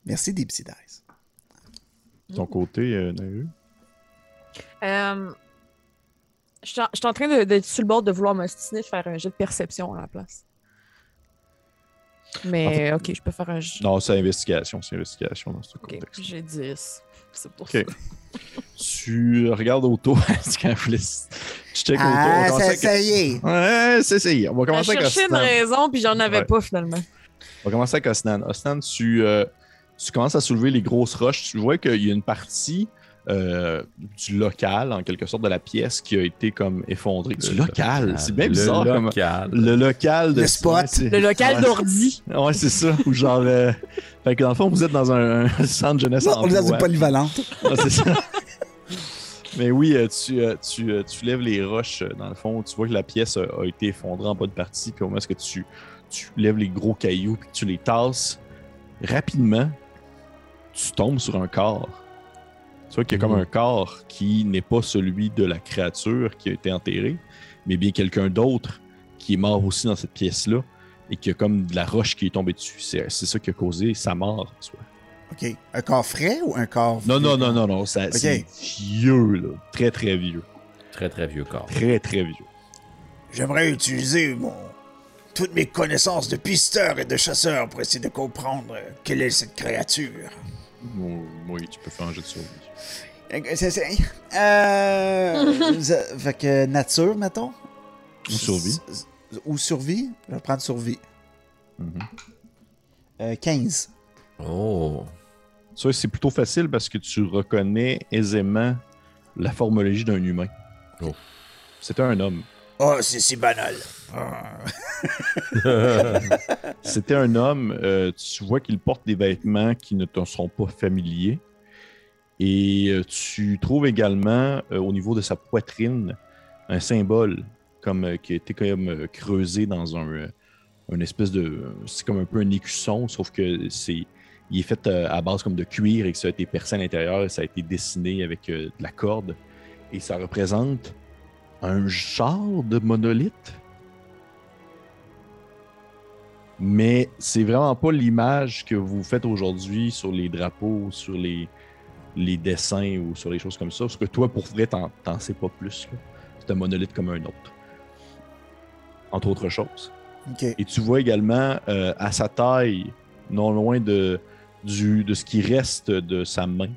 Merci Deepsy Dice. De ton côté, euh, Naru? Je suis en- je suis en train de- d'être sur le bord de vouloir m'ostiner de faire un jet de perception à la place. Mais ok, je peux faire un jet. Non, c'est investigation, c'est investigation dans ce Ok, contexte. j'ai 10. C'est pour Ok. ça. Tu regardes autour, c'est tu check autour. on Ah, commence ça, avec- ça y est. Ouais, c'est ça. On va commencer avec cherchais une Osnan. raison, puis j'en avais Ouais. pas finalement. On va commencer avec Osnan. Osnan, tu, euh, tu commences à soulever les grosses roches. Tu vois qu'il y a une partie euh, du local, en quelque sorte, de la pièce qui a été comme effondrée. Du local, c'est bien Le bizarre. comme- local. Le local de Le spot. Le local d'ordi. Ouais, c'est ça. Ou genre. euh, Fait que dans le fond, vous êtes dans un, un centre jeunesse Non, on est dans une polyvalente. Ouais, c'est ça. Mais oui, euh, tu, euh, tu, euh, tu lèves les roches, euh, dans le fond, tu vois que la pièce a, été effondrée en bonne partie, puis au moment où tu, tu lèves les gros cailloux, puis que tu les tasses, rapidement, tu tombes sur un corps. Tu vois qu'il y a comme Mhm. un corps qui n'est pas celui de la créature qui a été enterrée, mais bien quelqu'un d'autre qui est mort aussi dans cette pièce-là, et qui a comme de la roche qui est tombée dessus. C'est c'est ça qui a causé sa mort. en soi. OK. Un corps frais ou un corps. Non, vieux? non, non, non, non. ça- C'est vieux, là. Très, très vieux. Très, très vieux corps. Très, très vieux. J'aimerais utiliser mon toutes mes connaissances de pisteur et de chasseur pour essayer de comprendre quelle est cette créature. Oui, tu peux faire un jeu de survie. Euh, c'est- Euh. ça- fait que nature, mettons. Ou survie. S- Ou survie. Je vais prendre survie. Mhm. Euh, 15. Oh. Ça, c'est plutôt facile parce que tu reconnais aisément la formologie d'un humain. Oh. C'était un homme. Oh, c'est si banal. Ah. C'était un homme. euh, tu vois qu'il porte des vêtements qui ne te sont pas familiers. Et euh, tu trouves également euh, au niveau de sa poitrine un symbole comme, euh, qui a été comme euh, creusé dans un, euh, une espèce de. C'est comme un peu un écusson, sauf que c'est. Il est fait à base comme de cuir et que ça a été percé à l'intérieur et ça a été dessiné avec de la corde. Et ça représente un genre de monolithe Mais c'est vraiment pas l'image que vous faites aujourd'hui sur les drapeaux, sur les, les dessins ou sur les choses comme ça. Parce que toi, pour vrai, t'en, t'en sais pas plus. là. C'est un monolithe comme un autre. Entre autres choses. Et tu vois également euh, à sa taille, non loin de, du, de ce qui reste de sa main,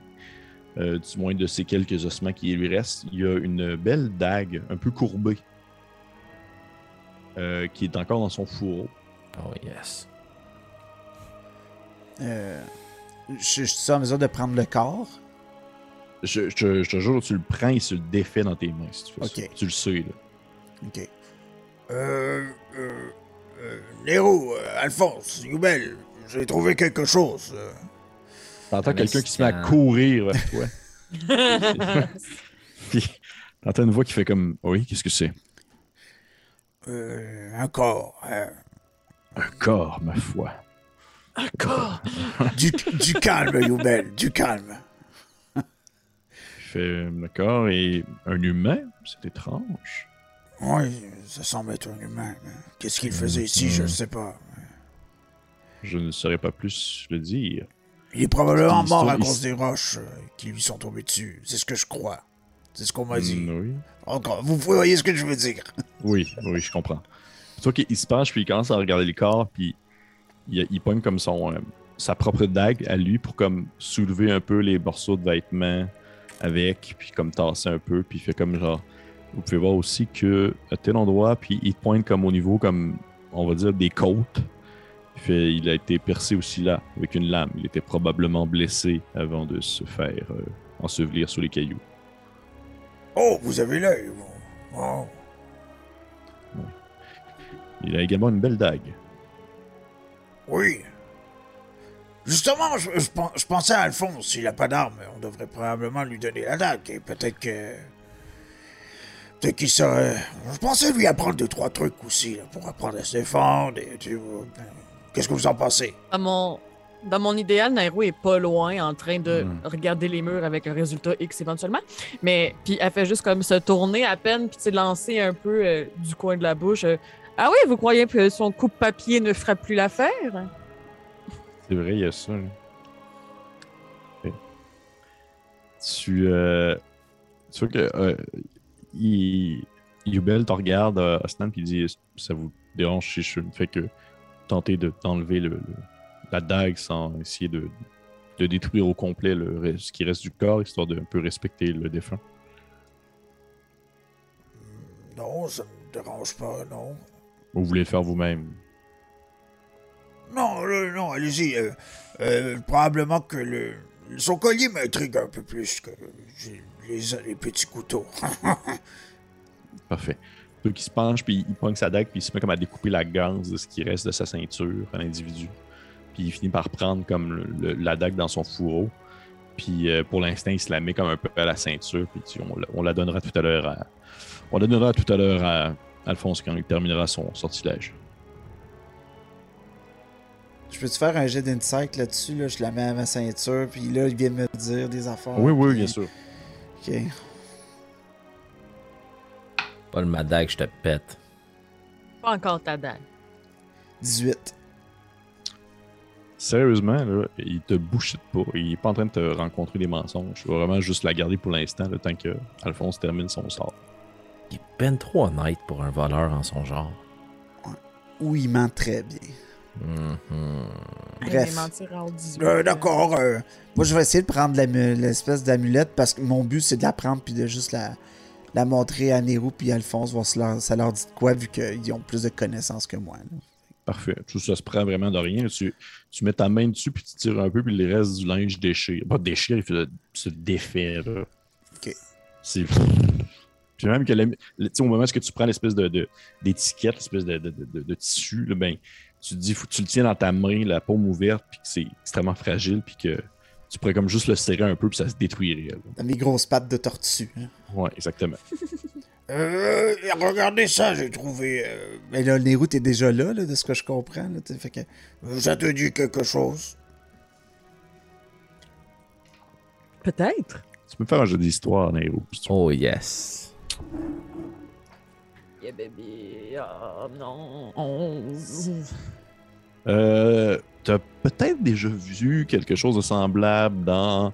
euh, du moins de ces quelques ossements qui lui restent, il y a une belle dague un peu courbée euh, qui est encore dans son fourreau. Oh yes. Euh, je, je suis en mesure de prendre le corps. Je, je te- je te jure, tu le prends et tu le défais dans tes mains si tu fais Ok. ça. Tu le sais. Là. Ok. Euh, euh, euh, Nero, euh, Alphonse, Youbel, j'ai trouvé quelque chose. T'entends Un quelqu'un qui se met à courir vers toi. Puis t'entends une voix qui fait comme Oui, qu'est-ce que c'est? Euh, un corps. hein. Un corps, ma foi. Encore! Du, du calme, Youbel, du calme. Fait D'accord, et un humain C'est étrange. Oui, ça semble être un humain. Qu'est-ce qu'il faisait ici, je ne sais pas. Je ne saurais pas plus le dire. Il est probablement mort à cause se- des roches euh, qui lui sont tombées dessus. C'est ce que je crois. C'est ce qu'on m'a dit. Mm, oui. Encore, vous voyez ce que je veux dire. Oui, oui, je comprends. Toi qu'il se penche, puis il commence à regarder le corps, puis il, il pogne comme son, euh, sa propre dague à lui pour comme soulever un peu les morceaux de vêtements avec, puis comme tasser un peu, puis il fait comme genre. Vous pouvez voir aussi que à tel endroit, puis il pointe comme au niveau, comme on va dire, des côtes. Il, fait, il a été percé aussi là, avec une lame. Il était probablement blessé avant de se faire euh, ensevelir sous les cailloux. Oh, vous avez l'œil. vous. Oh. Il a également une belle dague. Oui. Justement, je, je pen- je pensais à Alphonse. S'il n'a pas d'arme, on devrait probablement lui donner la dague. Et peut-être que. Peut-être qu'il serait. Je pensais lui apprendre deux, trois trucs aussi, là, pour apprendre à se défendre. Et, tu ben, Qu'est-ce que vous en pensez? Dans mon, dans mon idéal, Nairo est pas loin en train de Mm. regarder les murs avec un résultat X éventuellement. Mais puis elle fait juste comme se tourner à peine puis tu sais, lancer un peu euh, du coin de la bouche. euh, ah oui, vous croyez que son coupe-papier ne fera plus l'affaire? C'est vrai, il y a ça. là. Tu, euh, tu vois que euh, il- Yubel te regarde, euh, Osnan, puis il dit Ça vous dérange si je ne fais que tenter de- le, le- la dague sans essayer de, de détruire au complet le, ce qui reste du corps, histoire de un peu respecter le défunt. Non, ça me dérange pas, non. Ou vous voulez le faire vous-même Non, non, allez-y. euh, euh, probablement que le. Son collier m'intrigue un peu plus que les, petits couteaux. Parfait. Lui qui se penche, puis il pogne sa dague, puis il se met comme à découper la ganse de ce qui reste de sa ceinture à l'individu. Puis il finit par prendre comme la dague dans son fourreau. Puis euh, pour l'instant, il se la met comme un peu à la ceinture. Puis tu- on, la- on la donnera tout à l'heure à. On la donnera tout à l'heure à Alphonse quand il terminera son sortilège. Je peux-tu faire un jet d'insight là-dessus? Là? Je la mets à ma ceinture, puis là, il vient de me dire des affaires. oui, oui, puis- bien sûr. Ok. Pas le madag, je te pète. Pas encore ta dague. 18. Sérieusement, là, il te bullshit pas. Il est pas en train de te rencontrer des mensonges. Il va vraiment juste la garder pour l'instant, le temps que Alphonse termine son sort. Il est ben trop honnête pour un voleur en son genre. Ou il ment très bien. Mhm. Bref. Il va mentir à haute 18. Euh, D'accord. euh, Moi, je vais essayer de prendre l'espèce d'amulette parce que mon but, c'est de la prendre puis de juste la, la montrer à Nero puis Alphonse, voir si leur- ça leur dit de quoi, vu qu'ils ont plus de connaissances que moi. là. Parfait. Tout ça se prend vraiment de rien. Tu, tu mets ta main dessus, puis tu tires un peu, puis le reste du linge déchire. Pas déchire, il fait- se défait. Là. Ok. C'est. Puis même que la- le- tu sais, au moment où tu prends l'espèce de, de- d'étiquette, l'espèce de, de, de- de tissu, là, ben, tu te dis, faut que tu le tiens dans ta main, la paume ouverte, puis que c'est extrêmement fragile, puis que tu pourrais comme juste le serrer un peu, puis ça se détruirait. là. Dans mes grosses pattes de tortue. hein. Ouais, exactement. euh, regardez ça, j'ai trouvé. euh, Mais là, Nero, t'es déjà là, là, de ce que je comprends. Là, fait que... ça te dit quelque chose? Peut-être. Tu peux faire un jeu d'histoire, veux. Oh yes. Yeah, baby. Oh non. 11. Euh, tu as peut-être déjà vu quelque chose de semblable dans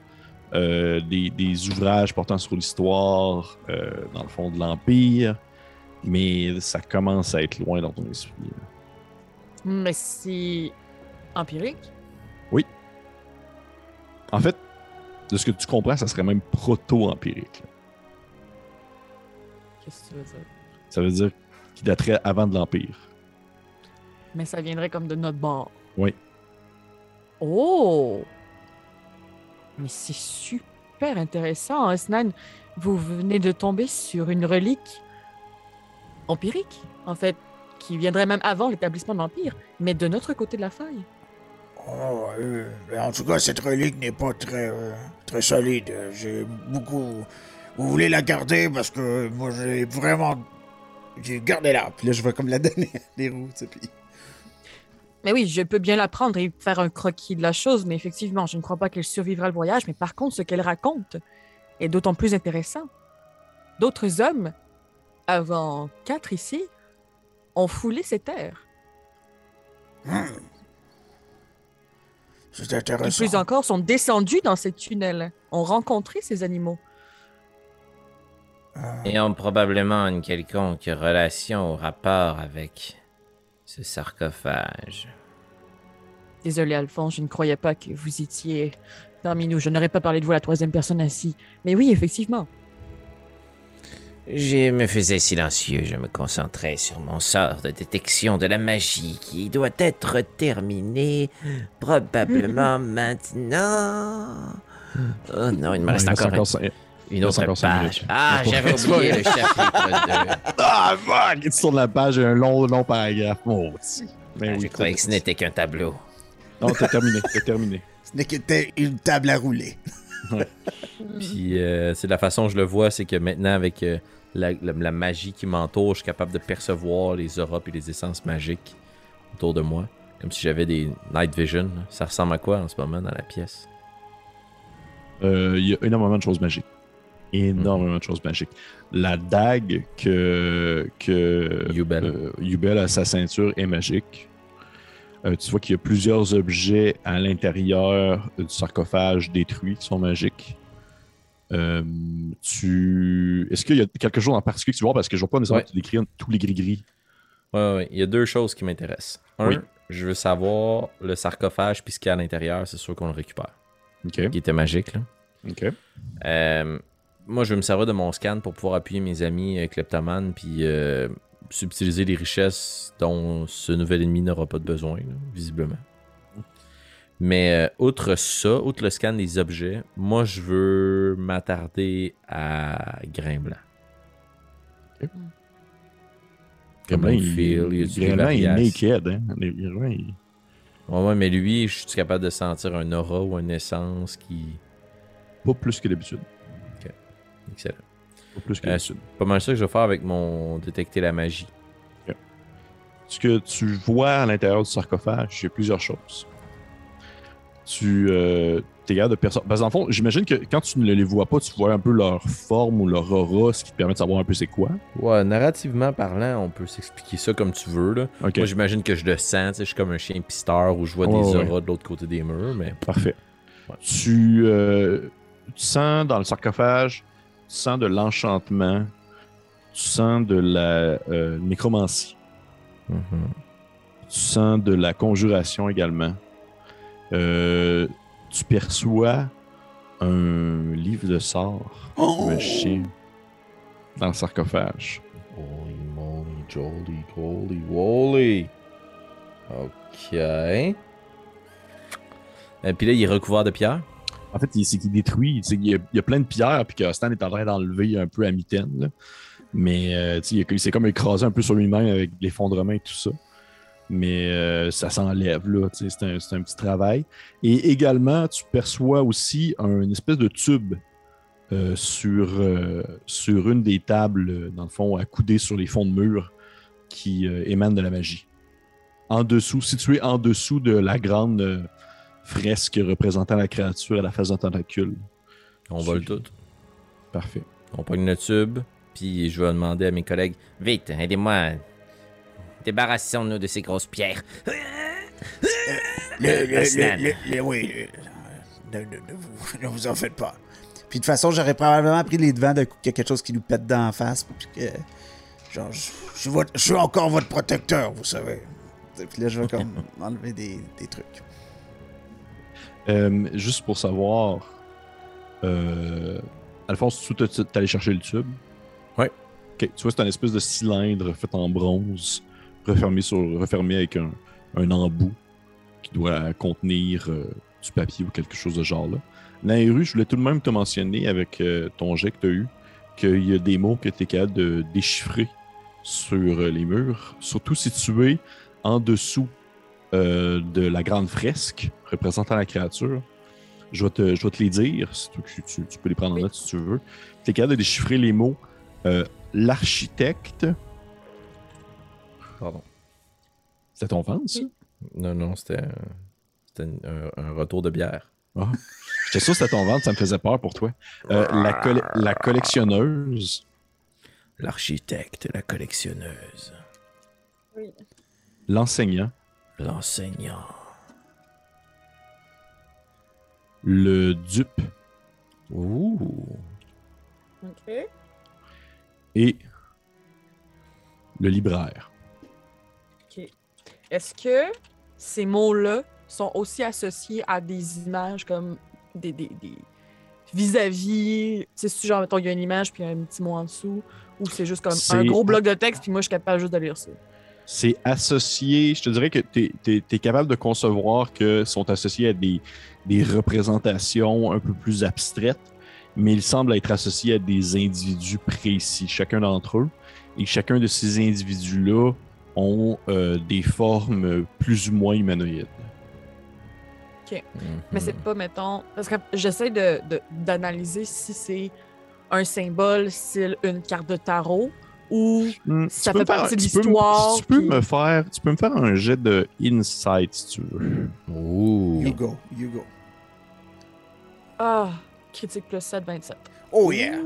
euh, des, des ouvrages portant sur l'histoire, euh, dans le fond de l'Empire, mais ça commence à être loin dans ton esprit. Mais c'est empirique? En fait, de ce que tu comprends, ça serait même proto-empirique. Qu'est-ce que tu veux dire? Ça veut dire qu'il daterait avant de l'Empire. Mais ça viendrait comme de notre bord. Oui. Oh! Mais c'est super intéressant, hein, Snan. Vous venez de tomber sur une relique empirique, en fait, qui viendrait même avant l'établissement de l'Empire, mais de notre côté de la faille. Oh, euh, mais en tout cas, cette relique n'est pas très, euh, très solide. J'ai beaucoup. Vous voulez la garder parce que moi, j'ai vraiment. J'ai gardé là. Puis là, je vais comme la donner à les roues, tu sais, puis... Mais oui, je peux bien la prendre et faire un croquis de la chose, mais effectivement, je ne crois pas qu'elle survivra le voyage. Mais par contre, ce qu'elle raconte est d'autant plus intéressant. D'autres hommes, avant quatre ici, ont foulé ces terres. C'est Et intéressant. plus encore, sont descendus dans ces tunnels, ont rencontré ces animaux. Et ont probablement une quelconque relation ou rapport avec ce sarcophage. Désolé, Alphonse, je ne croyais pas que vous étiez parmi nous. Je n'aurais pas parlé de vous à la troisième personne ainsi. Mais oui, effectivement. Je me faisais silencieux, je me concentrais sur mon sort de détection de la magie qui doit être terminé probablement maintenant. Oh non, il me reste Ouais, encore, une- autre page. minutes. Ah, j'avais oublié le chapitre 2. Ah, fuck! Tu tournes la page et un long, long paragraphe. Oh. Ben je oui, croyais que ce n'était qu'un tableau. Non, t'as terminé. T'as terminé. Ce n'est qu'était une table à rouler. Puis euh, c'est la façon dont je le vois, c'est que maintenant avec euh, la, la- la magie qui m'entoure, je suis capable de percevoir les auras et les essences magiques autour de moi. Comme si j'avais des night vision. Ça ressemble à quoi en ce moment dans la pièce? Euh, Il y a énormément de choses magiques. Énormément de choses magiques. La dague que, que Yubel. euh, Yubel a sa ceinture est magique. Euh, tu vois qu'il y a plusieurs objets à l'intérieur du sarcophage détruits qui sont magiques. Euh, tu... Est-ce qu'il y a quelque chose en particulier que tu vois? Parce que je ne vois pas nécessairement Ouais. décris tous les gris-gris. Ouais, ouais, ouais. Il y a deux choses qui m'intéressent. Un, Oui. je veux savoir le sarcophage puis ce qu'il y a à l'intérieur, c'est sûr qu'on le récupère. OK. Qui était magique, là. OK. Euh, moi, je vais me servir de mon scan pour pouvoir appuyer mes amis euh, kleptomanes puis euh, subtiliser les richesses dont ce nouvel ennemi n'aura pas de besoin, là, visiblement. Mais euh, outre ça, outre le scan des objets, moi, je veux m'attarder à Grain Blanc. Comment Gremlin, il feel, il y a du Gremlin, il est naked. Hein? Il- Ouais, ouais, mais lui, je suis capable de sentir un aura ou une essence qui. Pas plus que d'habitude. Excellent. Plus Euh. Pas mal ça que je vais faire avec mon détecter la magie. Ce que tu vois à l'intérieur du sarcophage, a plusieurs choses. Tu euh, es capable de percevoir. Parce que dans le fond, j'imagine que quand tu ne les vois pas, tu vois un peu leur forme ou leur aura, ce qui te permet de savoir un peu c'est quoi. Ouais, narrativement parlant, on peut s'expliquer ça comme tu veux. Là. Moi, j'imagine que je le sens, je suis comme un chien pisteur où je vois des ouais. auras de l'autre côté des murs, mais parfait. Ouais. Tu, euh, tu sens dans le sarcophage, tu sens de l'enchantement, tu sens de la euh, nécromancie. Tu sens de la conjuration également. Euh, tu perçois un livre de sorts, Oh! un chien, dans le sarcophage. Holy moly, jolly, holy, woly. Ok. Et puis là, il est recouvert de pierre. En fait, c'est qu'il détruit. Il y, a, il y a plein de pierres, puis que Stan est en train d'enlever un peu à mitaine. Mais euh, il, s'est comme écrasé un peu sur lui-même avec l'effondrement et tout ça. Mais euh, ça s'enlève, là. C'est un, petit travail. Et également, tu perçois aussi un espèce de tube euh, sur, sur une des tables, dans le fond, accoudée sur les fonds de mur qui émane de la magie. En dessous, situé en dessous de la grande fresque représentant la créature à la face d'un tentacule. On vole tout. Parfait. On pogne le tube, puis je vais demander à mes collègues Vite, aidez-moi. Débarrassons-nous de ces grosses pierres. Le, le, Asnan. le, le- le- oui, ne, ne- ne vous, ne vous en faites pas. Puis de toute façon, j'aurais probablement pris les devants a quelque chose qui nous pète dans la face. Puis que. Genre, je, je suis votre- je suis encore votre protecteur, vous savez. Puis là, je vais comme enlever des, des trucs. Euh, juste pour savoir, euh, Alphonse, tu t'es allé chercher le tube? Ouais. Ok, tu vois, c'est un espèce de cylindre fait en bronze, refermé, sur, refermé avec un, un embout qui doit contenir euh, du papier ou quelque chose de genre là. Nairu, je voulais tout de même te mentionner avec ton jet que tu as eu qu'il y a des mots que tu es capable de déchiffrer sur les murs, surtout situés en dessous de la grande fresque représentant la créature. Je vais te, je vais te les dire, si tu, tu- tu peux les prendre en Oui. note si tu veux. Tu es capable de déchiffrer les mots euh, l'architecte. Pardon. C'était ton ventre, ça? Non, non, c'était c'était un, un retour de bière. J'étais sûr que c'était ton ventre, ça me faisait peur pour toi. Euh, la, colle- la collectionneuse, L'architecte, la collectionneuse, l'enseignant, l'enseignant, le dupe Ouh. Ok. et le libraire. Est-ce que ces mots-là sont aussi associés à des images comme des, des, des- vis-à-vis, sais, si genre, mettons, il y a une image puis un petit mot en dessous, ou c'est juste comme un C'est- gros bloc de texte puis moi, je suis capable juste de lire ça? C'est associé, je te dirais que tu es, capable de concevoir que sont associés à des, des représentations un peu plus abstraites, mais ils semblent être associés à des individus précis, chacun d'entre eux. Et chacun de ces individus-là ont euh, des formes plus ou moins humanoïdes. Mais c'est pas, mettons. Parce que j'essaie de, de- d'analyser si c'est un symbole, style une carte de tarot, ou Hmm, Ça tu peux fait partie de tu peux l'histoire, Tu peux puis- me faire, tu peux me faire un jet de insight si tu veux. Ouh. You go, you go. Ah, critique plus 7, 27. Oh yeah!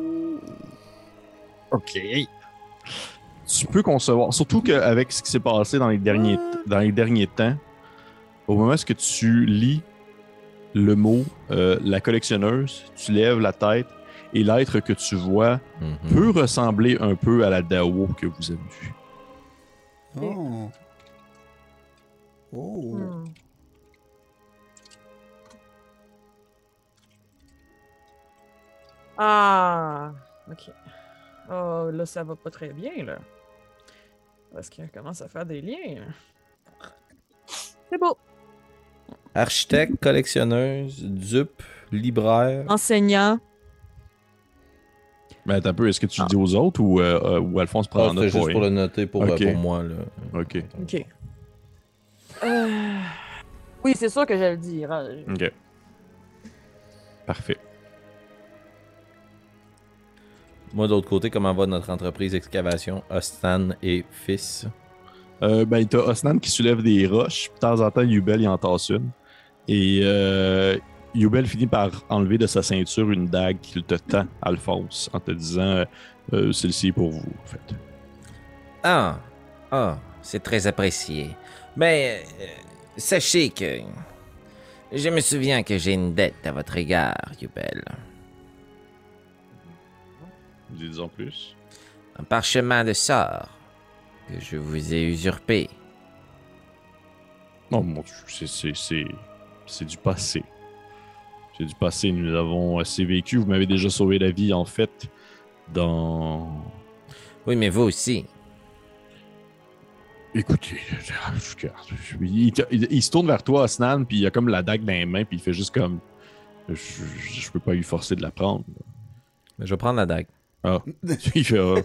OK. Tu peux concevoir, surtout qu'avec ce qui s'est passé dans les derniers, dans les derniers temps, au moment où tu lis le mot euh, la collectionneuse, tu lèves la tête et l'être que tu vois Mhm. peut ressembler un peu à la Dao que vous avez vue. Oh. Oh. Ah, ok. Oh, là, ça va pas très bien, là. Parce qu'on commence à faire des liens. C'est beau. Architecte, collectionneuse, dupe, libraire. Enseignant. Mais attends un peu, est-ce que tu le dis aux autres ou, euh, euh, ou Alphonse prend Ah, en note c'était juste pour le noter pour, euh, pour moi. Là. Ok. Ok. Euh, Oui, c'est sûr que je le dire. Ok. Parfait. Moi, d'autre côté, comment va notre entreprise excavation Ostan et Fils Euh, ben, t'as Osnan qui soulève des roches. puis De temps en temps, Yubel y en tasse une. Et euh, Yubel finit par enlever de sa ceinture une dague qu'il te tend, Alphonse, en te disant euh, Celle-ci est pour vous, en fait. Ah, ah, c'est très apprécié. Mais euh, sachez que je me souviens que j'ai une dette à votre égard, Yubel. Dis-en plus. Un parchemin de sort que je vous ai usurpé. Non, mon Dieu, c'est du passé. C'est du passé. Nous l'avons assez vécu. Vous m'avez déjà sauvé la vie, en fait, dans. Oui, mais vous aussi. Écoutez, il, il- il se tourne vers toi, Osnan, puis il a comme la dague dans les mains, puis il fait juste comme. Je, je peux pas lui forcer de la prendre. Mais Je vais prendre la dague. Ah. il fait. ah.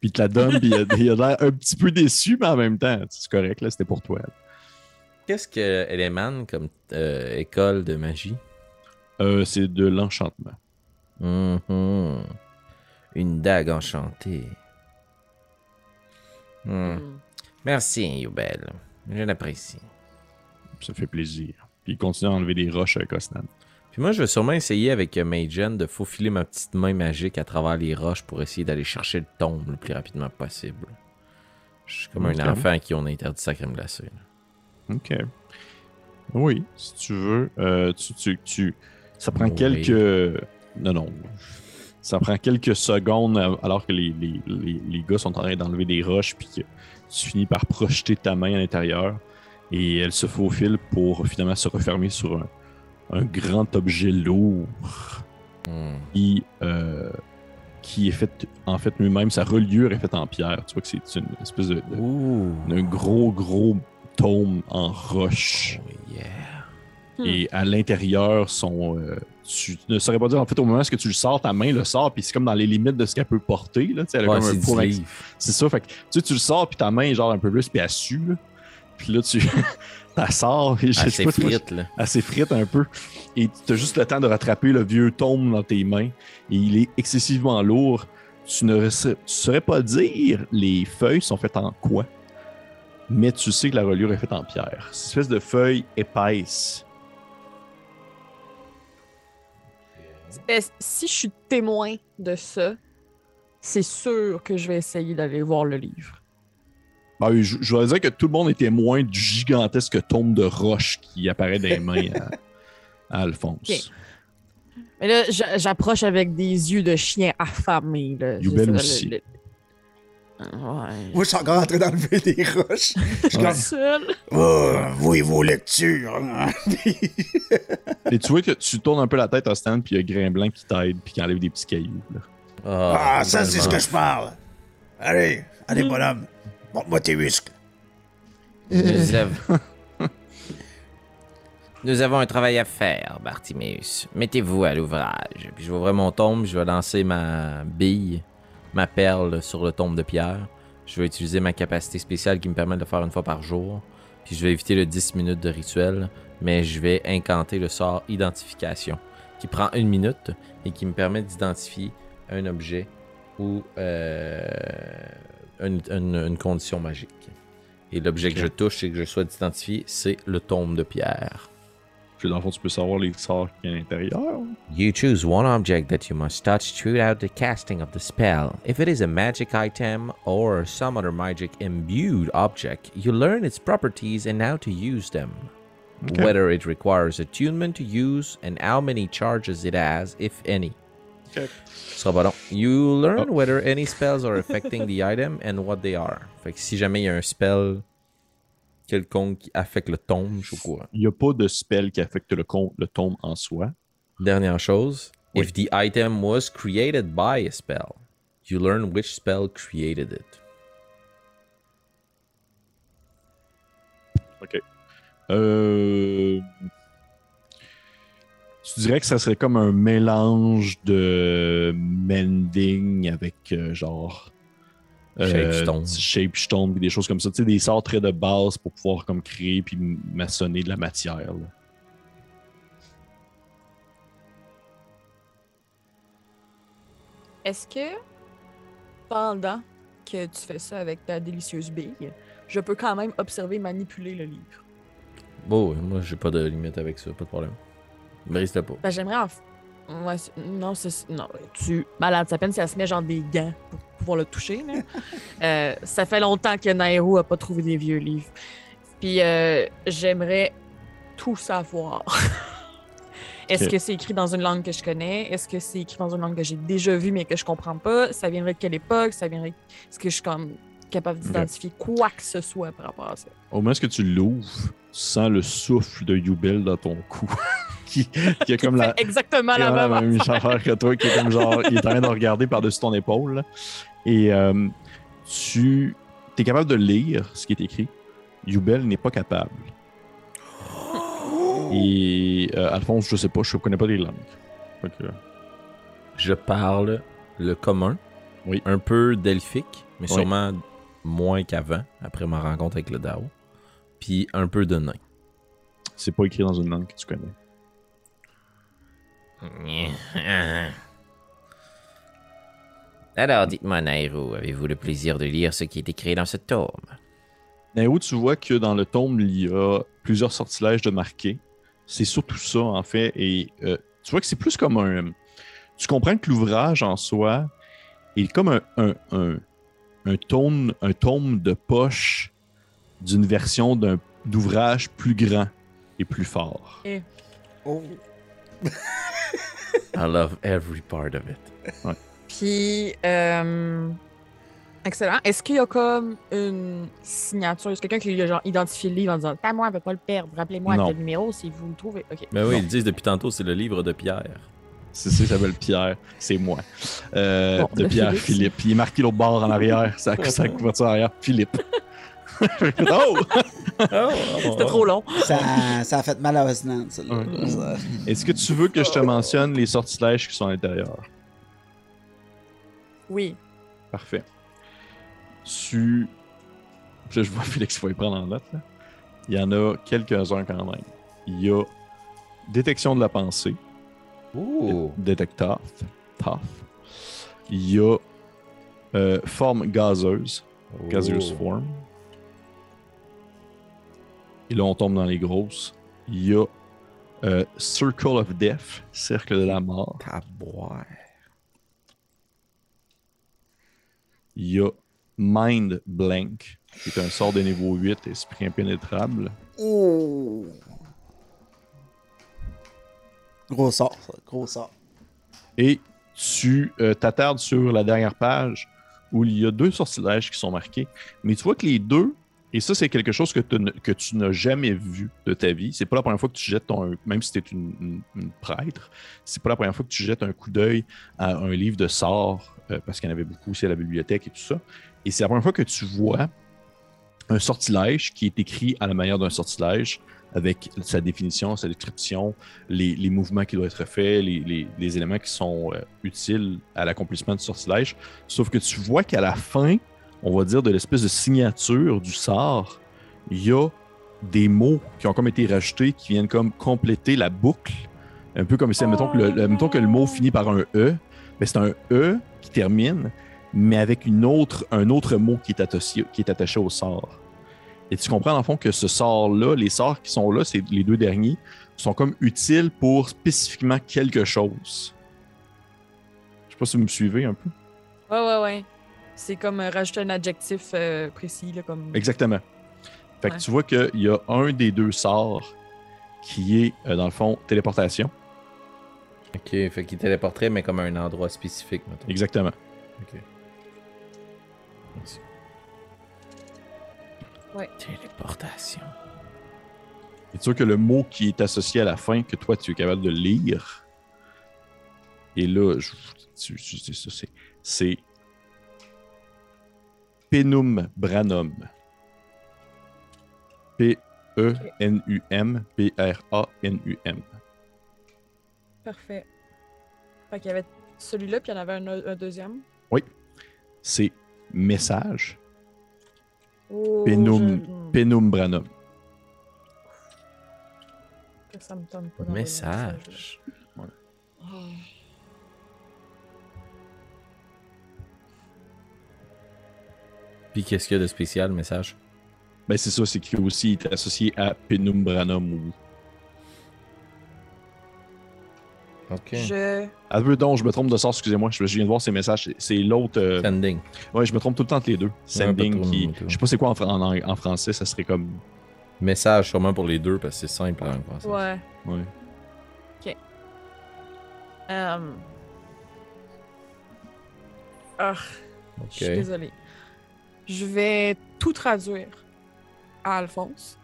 Puis il te la donne, puis il a, l'air un petit peu déçu, mais en même temps, c'est correct, là, c'était pour toi. Qu'est-ce qu'elle émane comme euh, école de magie? Euh, c'est de l'enchantement. Mhm. Une dague enchantée. Hmm. Hmm. Merci, Yubel. Je l'apprécie. Ça fait plaisir. Puis il continue à enlever des roches avec Osnan. Puis moi, je vais sûrement essayer avec euh, Magen de faufiler ma petite main magique à travers les roches pour essayer d'aller chercher le tombe le plus rapidement possible. Je suis comme un enfant à qui on a interdit sa crème glacée. là. Ok. Oui, si tu veux. Euh, tu, tu, tu- ça prend Oui. quelques. Non, non. Ça prend quelques secondes euh, alors que les, les, les, les gars sont en train d'enlever des roches, puis que tu finis par projeter ta main à l'intérieur et elle se faufile pour finalement se refermer sur un, un grand objet lourd Hmm. qui, euh, qui est fait, en fait, lui-même, sa reliure est faite en pierre. Tu vois que c'est une espèce de, d'un gros, gros tome en roche. Oh, yeah. Hmm. Et à l'intérieur, sont. euh, tu ne saurais pas dire, en fait, au moment où tu le sors, ta main le sort, puis c'est comme dans les limites de ce qu'elle peut porter. Là, elle a Ouais, comme un c'est ça, fait que tu, sais, tu le sors, puis ta main est genre un peu plus, puis elle sue. là. Puis là, tu la sors, et je sais c'est pas trop- frite, là. assez frite un peu. Et tu as juste le temps de rattraper le vieux tome dans tes mains. Et il est excessivement lourd. Tu ne tu saurais pas dire les feuilles sont faites en quoi. Mais tu sais que la reliure est faite en pierre. C'est une espèce de feuille épaisse. Si je suis témoin de ça, c'est sûr que je vais essayer d'aller voir le livre. Ben, je, je vais dire que tout le monde est témoin du gigantesque tome de roche qui apparaît dans les mains à, à Alphonse. Mais là, j'a- j'approche avec des yeux de chien affamé. Là. Aussi. le- le- Ouais. Moi, je suis encore en train d'enlever des roches. Je suis comme, Seul. Oh, vous et vos lectures. Et tu vois que tu tournes un peu la tête à Stan, puis il y a Grimblanc qui t'aide, puis qui enlève des petits cailloux. là. Ah, ça, c'est ce que je parle. Allez, allez, bonhomme. Montre-moi tes muscles. Nous avons... Nous avons un travail à faire, Bartimeus. Mettez-vous à l'ouvrage. Puis je vais ouvrir mon tombe, je vais lancer ma bille, ma perle sur le tombe de pierre. Je vais utiliser ma capacité spéciale qui me permet de le faire une fois par jour. Puis je vais éviter le 10 minutes de rituel, mais je vais incanter le sort identification, qui prend une minute et qui me permet d'identifier un objet ou euh, une, une- une condition magique. Et l'objet que je touche et que je souhaite identifier, c'est le tombe de pierre. Puis dans le fond, tu peux savoir les sorts a à l'intérieur. You choose one object that you must touch throughout the casting of the spell. If it is a magic item or some other magic imbued object, you learn its properties and how to use them. Ok. Whether it requires attunement to use and how many charges it has, if any. Ok. Ce sera pas long. You learn Oh. whether any spells are affecting the item and what they are. Fait que si jamais il y a un spell quelconque qui affecte le tombe, je suis au courant. Il n'y a pas de spell qui affecte le, le tome en soi. Dernière chose, Oui. if the item was created by a spell, you learn which spell created it. Euh... Tu dirais que ça serait comme un mélange de mending avec euh, genre. Shapestone. Shapestone, puis des choses comme ça. Tu sais, des sorts très de base pour pouvoir comme créer puis maçonner de la matière. là. Est-ce que pendant que tu fais ça avec ta délicieuse bille, je peux quand même observer manipuler le livre? Bon, moi j'ai pas de limite avec ça, pas de problème. Brise pas. Ben, j'aimerais en. Ouais, non, c'est. Non, tu. Malade, ça peine si elle se met genre des gants pouvoir le toucher. là. Euh, ça fait longtemps que Nairo a pas trouvé des vieux livres. Puis euh, j'aimerais tout savoir. Est-ce que c'est écrit dans une langue que je connais? Est-ce que c'est écrit dans une langue que j'ai déjà vue mais que je comprends pas? Ça viendrait de quelle époque? Ça viendrait. Est-ce que je suis comme capable d'identifier quoi que ce soit par rapport à ça? Au moment où tu l'ouvres, tu sens le souffle de Yubel dans ton cou? qui, qui est comme la, exactement la même. même affaire que toi, qui est comme genre, il est en train de regarder par-dessus ton épaule. Et euh, tu es capable de lire ce qui est écrit. Yubel n'est pas capable. Et euh, Alphonse, je sais pas, je connais pas les langues. Que, Je parle le commun, Oui. un peu delphique, mais Oui. sûrement moins qu'avant, après ma rencontre avec le Dao. Puis un peu de nain. c'est pas écrit dans une langue que tu connais. Alors, dites-moi, Nairo, avez-vous le plaisir de lire ce qui est écrit dans ce tome? Nairo, tu vois que dans le tome, il y a plusieurs sortilèges de marqués. C'est surtout ça, en fait. Et euh, tu vois que c'est plus comme un. Tu comprends que l'ouvrage en soi est comme un, un, un, un tome, un tome de poche d'une version d'un d'ouvrages plus grands et plus forts. Oh. I love every part of it. Puis, euh, excellent. Est-ce qu'il y a comme une signature? Est-ce quelqu'un qui a genre identifié le livre en disant Pas moi, on ne peut pas le perdre. Rappelez-moi quel numéro si vous le trouvez. Ok. Ben oui, Non. ils disent depuis tantôt, c'est le livre de Pierre. C'est ça, s'appelle Pierre. C'est moi. Euh, Bon, de de Pierre Philippe. Philippe. Il est marqué l'autre bord en arrière. C'est la couverture arrière. Philippe. oh! C'était trop long. Ça, ça a fait mal à Osnan. Ouais. Est-ce que tu veux que je te mentionne les sortilèges qui sont à l'intérieur? Oui. Parfait. Tu. Là, je vois Félix qui va y prendre en note. là. Il y en a quelques-uns quand même. Il y a détection de la pensée, Ouh. détecteur, tough. Il y a euh, forme gazeuse, gaseous Oh. form. Et là, on tombe dans les grosses. Il y a euh, Circle of Death, cercle de la mort. Il y a Mind Blank, qui est un sort de niveau 8, esprit impénétrable. Oh. Gros sort, ça. Gros sort. Et tu euh, t'attardes sur la dernière page où il y a deux sortilèges qui sont marqués. Mais tu vois que les deux, et ça, c'est quelque chose que, tu ne- que tu n'as jamais vu de ta vie. C'est pas la première fois que tu jettes ton. Même si tu es une, une- une prêtre, c'est pas la première fois que tu jettes un coup d'œil à un livre de sorts, euh, parce qu'il y en avait beaucoup aussi à la bibliothèque et tout ça. Et c'est la première fois que tu vois un sortilège qui est écrit à la manière d'un sortilège, avec sa définition, sa description, les, mouvements qui doivent être faits, les, éléments qui sont euh, utiles à l'accomplissement du sortilège. Sauf que tu vois qu'à la fin, on va dire de l'espèce de signature du sort, il y a des mots qui ont comme été rajoutés, qui viennent comme compléter la boucle. Un peu comme si, mettons que le, mettons que le mot finit par un E, mais c'est un E termine, mais avec une autre, un autre mot qui est, attaché, qui est attaché au sort. Et tu comprends, dans le fond, que ce sort-là, les sorts qui sont là, c'est les deux derniers, sont comme utiles pour spécifiquement quelque chose. Je sais pas si vous me suivez un peu. Ouais, ouais, ouais. C'est comme euh, rajouter un adjectif euh, précis, là, comme. Exactement. Fait que tu vois qu'il y a un des deux sorts qui est, euh, dans le fond, téléportation. Ok, fait qu'il téléporterait, mais comme à un endroit spécifique, mettons. Exactement. Ok. Merci. Téléportation. Et tu vois que le mot qui est associé à la fin, que toi, tu es capable de lire, et là, je, tu- tu- c'est ça, c'est- c'est Penum Branum. E P-E-N-U-M-B-R-A-N-U-M. Parfait. Fait qu'il y avait celui-là, puis il y en avait un, un deuxième. C'est message. Oh, Penum, je- hmm, Penum Branum. Ça me tente pas. Message. Oh. Puis qu'est-ce qu'il y a de spécial, message? Ben, c'est ça, c'est qu'il aussi est associé à Penum Branum. ou- Ok. Je. Ah, peu, donc, je me trompe de sort, excusez-moi, je, viens de voir ces messages. C'est- l'autre. euh, Sending. Ouais, je me trompe tout le temps entre les deux. Sending trop, qui. Je sais pas c'est quoi en, en, en français, ça serait comme. Message sûrement pour les deux parce que c'est simple en français. Ouais. Ouais. Euh... Ah, Ok. je suis désolée. Je vais tout traduire à Alphonse.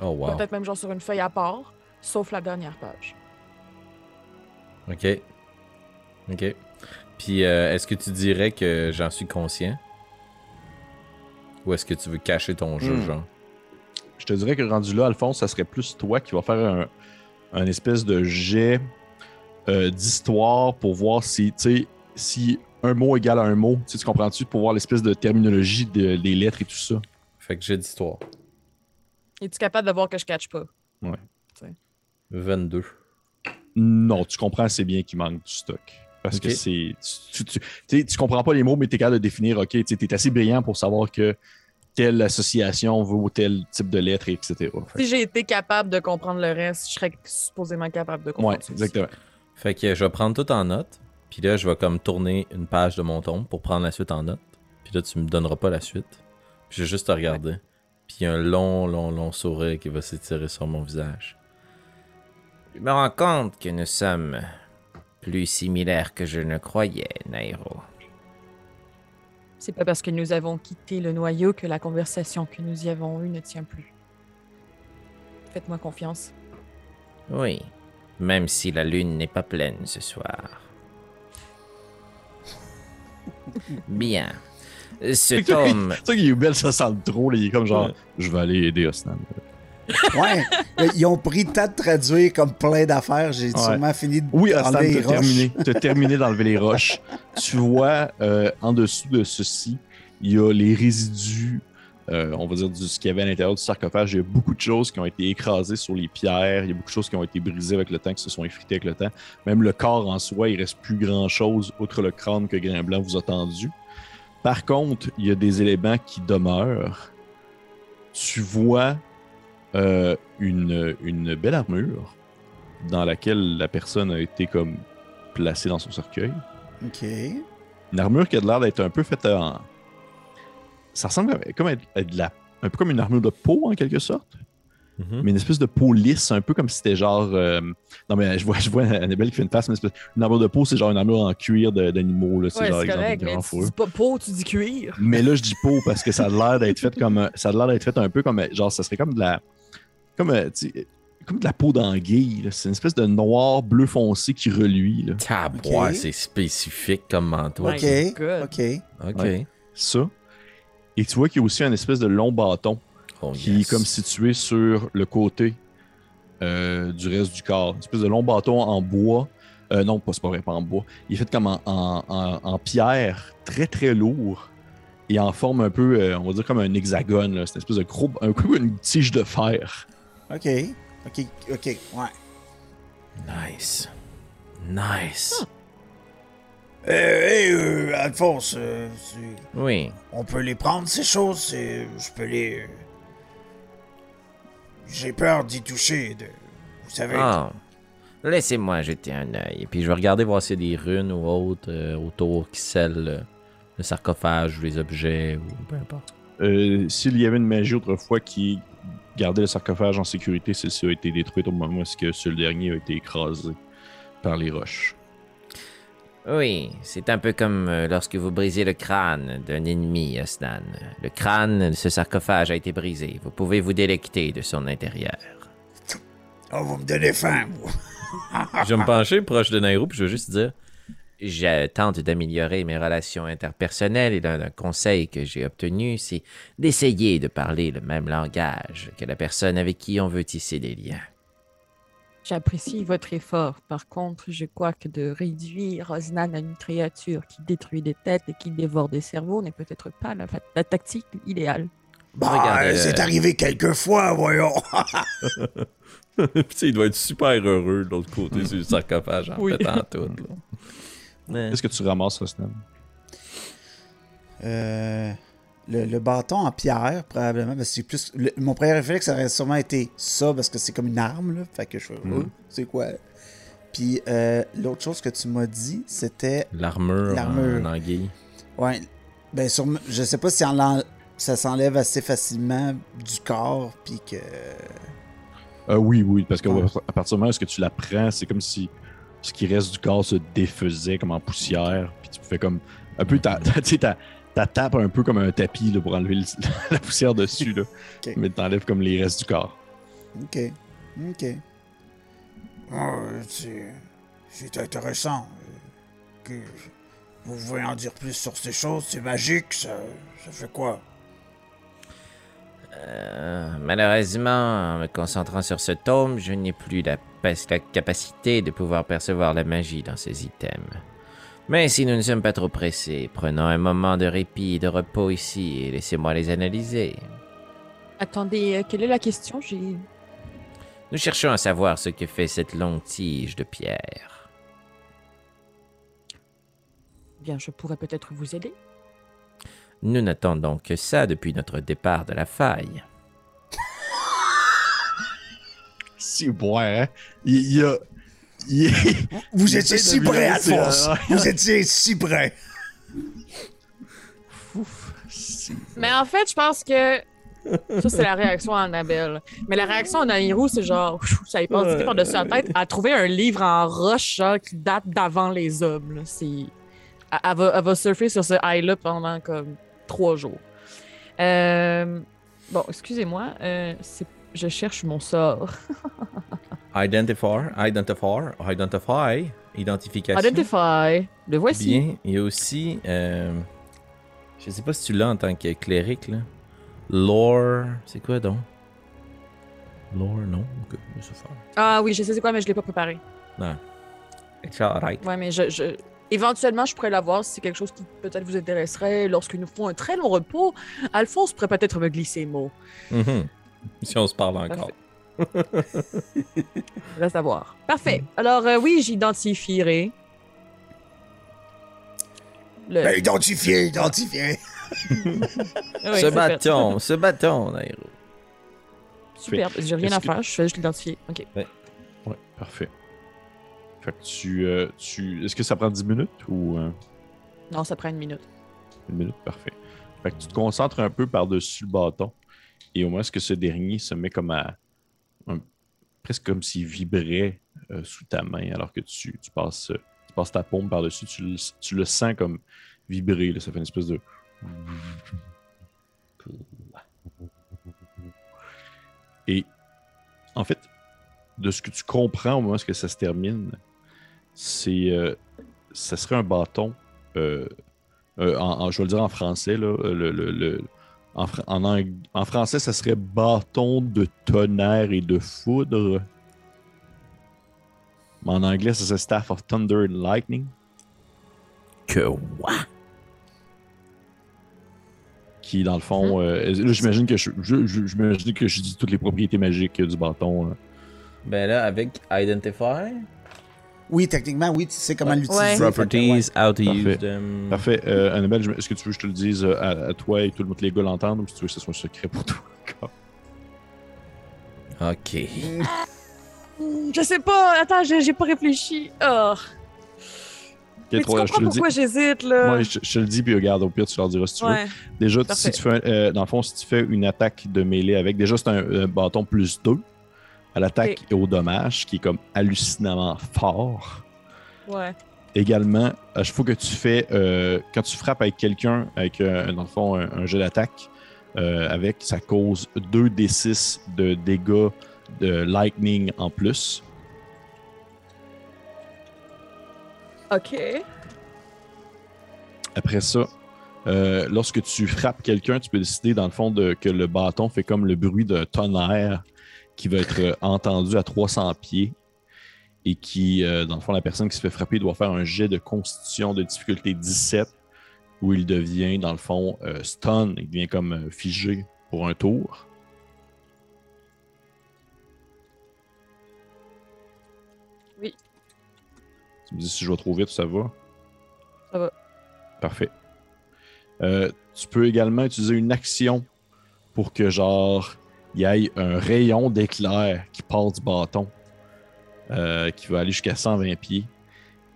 Oh wow. Peut-être même genre sur une feuille à part, sauf la dernière page. Ok. Ok. Puis euh, est-ce que tu dirais que j'en suis conscient? Ou est-ce que tu veux cacher ton jeu, Hmm. genre? Je te dirais que rendu là, Alphonse, ça serait plus toi qui va faire un, un espèce de jet euh, d'histoire pour voir si, tu sais, si un mot égale à un mot. Tu comprends-tu? Pour voir l'espèce de terminologie de- des lettres et tout ça. Fait que j'ai d'histoire. Es-tu capable de voir que je catch pas? 22. Non, tu comprends assez bien qu'il manque du stock. Parce que c'est. Tu, tu, tu, tu sais, tu comprends pas les mots, mais tu es capable de définir, OK, tu es assez brillant pour savoir que telle association vaut tel type de lettre, etc. Fait Si j'ai été capable de comprendre le reste, je serais supposément capable de comprendre aussi. exactement. Fait que je vais prendre tout en note. Puis là, je vais comme tourner une page de mon tombe pour prendre la suite en note. Puis là, tu me donneras pas la suite. Puis je vais juste te regarder. Puis un long, long, long sourire qui va s'étirer sur mon visage. Je me rends compte que nous sommes plus similaires que je ne croyais, Nairo. C'est pas parce que nous avons quitté le noyau que la conversation que nous y avons eue ne tient plus. Faites-moi confiance. Oui, même si la lune n'est pas pleine ce soir. Bien. Ce tome, c'est ça qui est belle, ça sent trop. il est comme genre, je vais aller aider Osnan. Ouais. Ils ont pris le temps de traduire comme plein d'affaires. J'ai Ouais. sûrement fini de Oui, enlever les roches. terminé. T'as terminé d'enlever les roches. Tu vois, euh, en dessous de ceci, il y a les résidus, euh, on va dire, de ce qu'il y avait à l'intérieur du sarcophage. Il y a beaucoup de choses qui ont été écrasées sur les pierres. Il y a beaucoup de choses qui ont été brisées avec le temps, qui se sont effritées avec le temps. Même le corps en soi, il reste plus grand-chose, outre le crâne que Grain Blanc vous a tendu. Par contre, il y a des éléments qui demeurent. Tu vois euh, une, une belle armure dans laquelle la personne a été comme placée dans son cercueil. OK. Une armure qui a l'air d'être un peu faite en. Ça ressemble à- comme à, à de la. Un peu comme une armure de peau en quelque sorte, Mhm. mais une espèce de peau lisse, un peu comme si c'était genre. euh, Non, mais je vois, je vois Annabelle qui fait une face, mais une, espèce- une armure de peau, c'est genre une armure en cuir d'animaux. Ouais, genre c'est exemple correct, de mais grand tu dis pas peau, tu dis cuir. Mais là, je dis peau parce que ça a l'air d'être fait comme. un- Ça a l'air d'être fait un peu comme. Genre, ça serait comme de la. Comme, euh, comme de la peau d'anguille. C'est une espèce de noir bleu foncé qui reluit. Là. Tabois, Ok. c'est spécifique comme manteau. OK. OK. Ok. Ouais. Ça. Et tu vois qu'il y a aussi un espèce de long bâton Oh, qui yes. est comme situé sur le côté euh, du reste du corps. Une espèce de long bâton en bois. Euh, non, pas, c'est pas vrai, pas en bois. Il est fait comme en, en- en- en pierre, très très lourd. Et en forme un peu, euh, on va dire comme un hexagone. là. C'est une espèce de gros. Un peu comme une tige de fer. OK. OK. OK. Ouais. Nice. Nice. Euh, hey, euh, Alphonse, euh, c'est- oui, on peut les prendre, ces choses? Je peux les... euh, J'ai peur d'y toucher, de... Vous savez... Ah, laissez-moi jeter un œil. Et puis je vais regarder voir s'il y a des runes ou autres euh, autour qui scellent le, le sarcophage ou les objets ou peu importe. Euh, S'il y avait une magie autrefois qui gardait le sarcophage en sécurité, celle-ci a été détruite au moment où est-ce que ce dernier a été écrasé par les roches. Oui, c'est un peu comme euh, lorsque vous brisez le crâne d'un ennemi, Osnan. Le crâne de ce sarcophage a été brisé. Vous pouvez vous délecter de son intérieur. Oh, vous me donnez faim, vous. Je vais me pencher proche de Nairo puis je vais juste dire Je tente d'améliorer mes relations interpersonnelles et l'un des conseils que j'ai obtenu, c'est d'essayer de parler le même langage que la personne avec qui on veut tisser des liens. J'apprécie votre effort. Par contre, je crois que de réduire Osnan à une créature qui détruit des têtes et qui dévore des cerveaux n'est peut-être pas la, tactique idéale. Bah, Regardez, c'est euh, arrivé quelques fois, voyons. Puis il doit être super heureux de l'autre côté sur le sarcophage en Oui. pétant tout. là. Qu'est-ce que tu ramasses, Rosnan? Euh, le, le bâton en pierre, probablement. Parce que c'est plus. le- mon premier réflexe, ça aurait sûrement été ça, parce que c'est comme une arme, là. Fait que je fais. Mhm. Oh, c'est quoi? Puis euh, l'autre chose que tu m'as dit, c'était. L'armure L'armure. en anguille. Ouais. Ben, sûrement- je sais pas si en ça s'enlève assez facilement du corps, puis que. Euh, oui, oui, parce qu'à Ouais. partir du moment où est-ce que tu la prends, c'est comme si ce qui reste du corps se défaisait comme en poussière, puis tu fais comme un peu ta, ta, tu sais, ta, ta tape un peu comme un tapis là, pour enlever le- la poussière dessus, là. Ok. mais t'enlèves comme les restes du corps. Ok. Ok. Oh, c'est... Intéressant. euh, Que... Vous pouvez en dire plus sur ces choses? C'est magique, ça... Ça fait quoi? Euh, malheureusement, en me concentrant sur ce tome, je n'ai plus la, capacité de pouvoir percevoir la magie dans ces items. Mais si nous ne sommes pas trop pressés, prenons un moment de répit et de repos ici et laissez-moi les analyser. Attendez, euh, quelle est la question? J'ai. Nous cherchons à savoir ce que fait cette longue tige de pierre. Bien, je pourrais peut-être vous aider. Nous n'attendons que ça depuis notre départ de la faille. C'est bon, hein? Il, y a. il Vous étiez si près, Alphonse! Vous étiez si près! Mais en fait, je pense que Ça, c'est la réaction à Annabelle. Mais la réaction à Nairou, c'est genre, ça y passe par-dessus la tête. A trouvé un livre en roche genre, qui date d'avant les hommes. là. C'est... Elle, elle va, elle va surfer sur ce high-là pendant comme trois jours. Euh, Bon, excusez-moi. euh, Je cherche mon sort. Identifier, identifier, identify, identification. Identify. Le voici. Bien. Il y a aussi, euh, je sais pas si tu l'as en tant que cléric, là. Lore, c'est quoi donc? Lore, non? Ah oui, je sais c'est quoi, mais je l'ai pas préparé. It's alright. Ouais, mais je, je- éventuellement, je pourrais l'avoir si c'est quelque chose qui peut-être vous intéresserait. Lorsque nous ferons un très long repos, Alphonse pourrait peut-être me glisser les mots. Mhm. Si on se parle encore. Reste à voir. Parfait. Alors, euh, oui, j'identifierai. Le... Ben, identifié, identifié. Oui, ce fait. bâton, ce bâton, Nairo. Super. J'ai rien à que- faire, je fais juste l'identifier. OK. Ouais, parfait. Fait que tu. euh, tu... Est-ce que ça prend 10 minutes ou euh, Non, ça prend une minute. une minute? Parfait. Fait que tu te concentres un peu par-dessus le bâton et au moins ce que ce dernier se met comme à. un- presque comme s'il vibrait euh, sous ta main alors que tu, tu passes, euh, tu passes ta paume par-dessus. Tu le, tu le sens comme vibrer. là. Ça fait une espèce de. Et en fait, de ce que tu comprends au moment où ça se termine, c'est euh, ça serait un bâton. euh, euh, en, en- je vais le dire en français. Là, euh, le, le- le- en, français, ça serait bâton de tonnerre et de foudre. Mais en anglais, ça serait Staff of Thunder and Lightning. Que what? Qui, dans le fond, euh, là, j'imagine que je, je- je- que je dis toutes les propriétés magiques du bâton. là. Ben là, avec Identify, Oui, techniquement, oui, tu sais comment Ouais. l'utiliser. Properties, how to Parfait. use them. Parfait. Euh, Annabelle, est-ce que tu veux que je te le dise euh, à, à toi et tout le monde, les gars l'entendent ou si tu veux que ce soit un secret pour toi encore? Ok. Je sais pas. Attends, j'ai j'ai pas réfléchi. Oh. Ok, Mais tu je te comprends le dis. pourquoi j'hésite, là? Ouais, je, je te le dis, puis regarde, au pire, tu leur diras si tu veux. Déjà, si tu fais, un- euh, dans le fond, si tu fais une attaque de mêlée avec, déjà, c'est un, un bâton plus 2 à l'attaque et au dommage, qui est comme hallucinamment fort. Ouais. Également, à chaque fois que tu fais, euh, quand tu frappes avec quelqu'un, avec, euh, dans le fond, un, un jeu d'attaque, euh, avec, ça cause 2 d6 de dégâts de lightning en plus. OK. Après ça, euh, lorsque tu frappes quelqu'un, tu peux décider, dans le fond, de, que le bâton fait comme le bruit d'un tonnerre qui va être euh, entendu à 300 pieds et qui, euh, dans le fond, la personne qui se fait frapper doit faire un jet de constitution de difficulté 17 où il devient, dans le fond, euh, stun, il devient comme figé pour un tour. Oui. Tu me dis si je vais trop vite, ça va? Ça va. Parfait. Euh, tu peux également utiliser une action pour que, genre, il y ait un rayon d'éclair qui part du bâton, euh, qui va aller jusqu'à 120 pieds,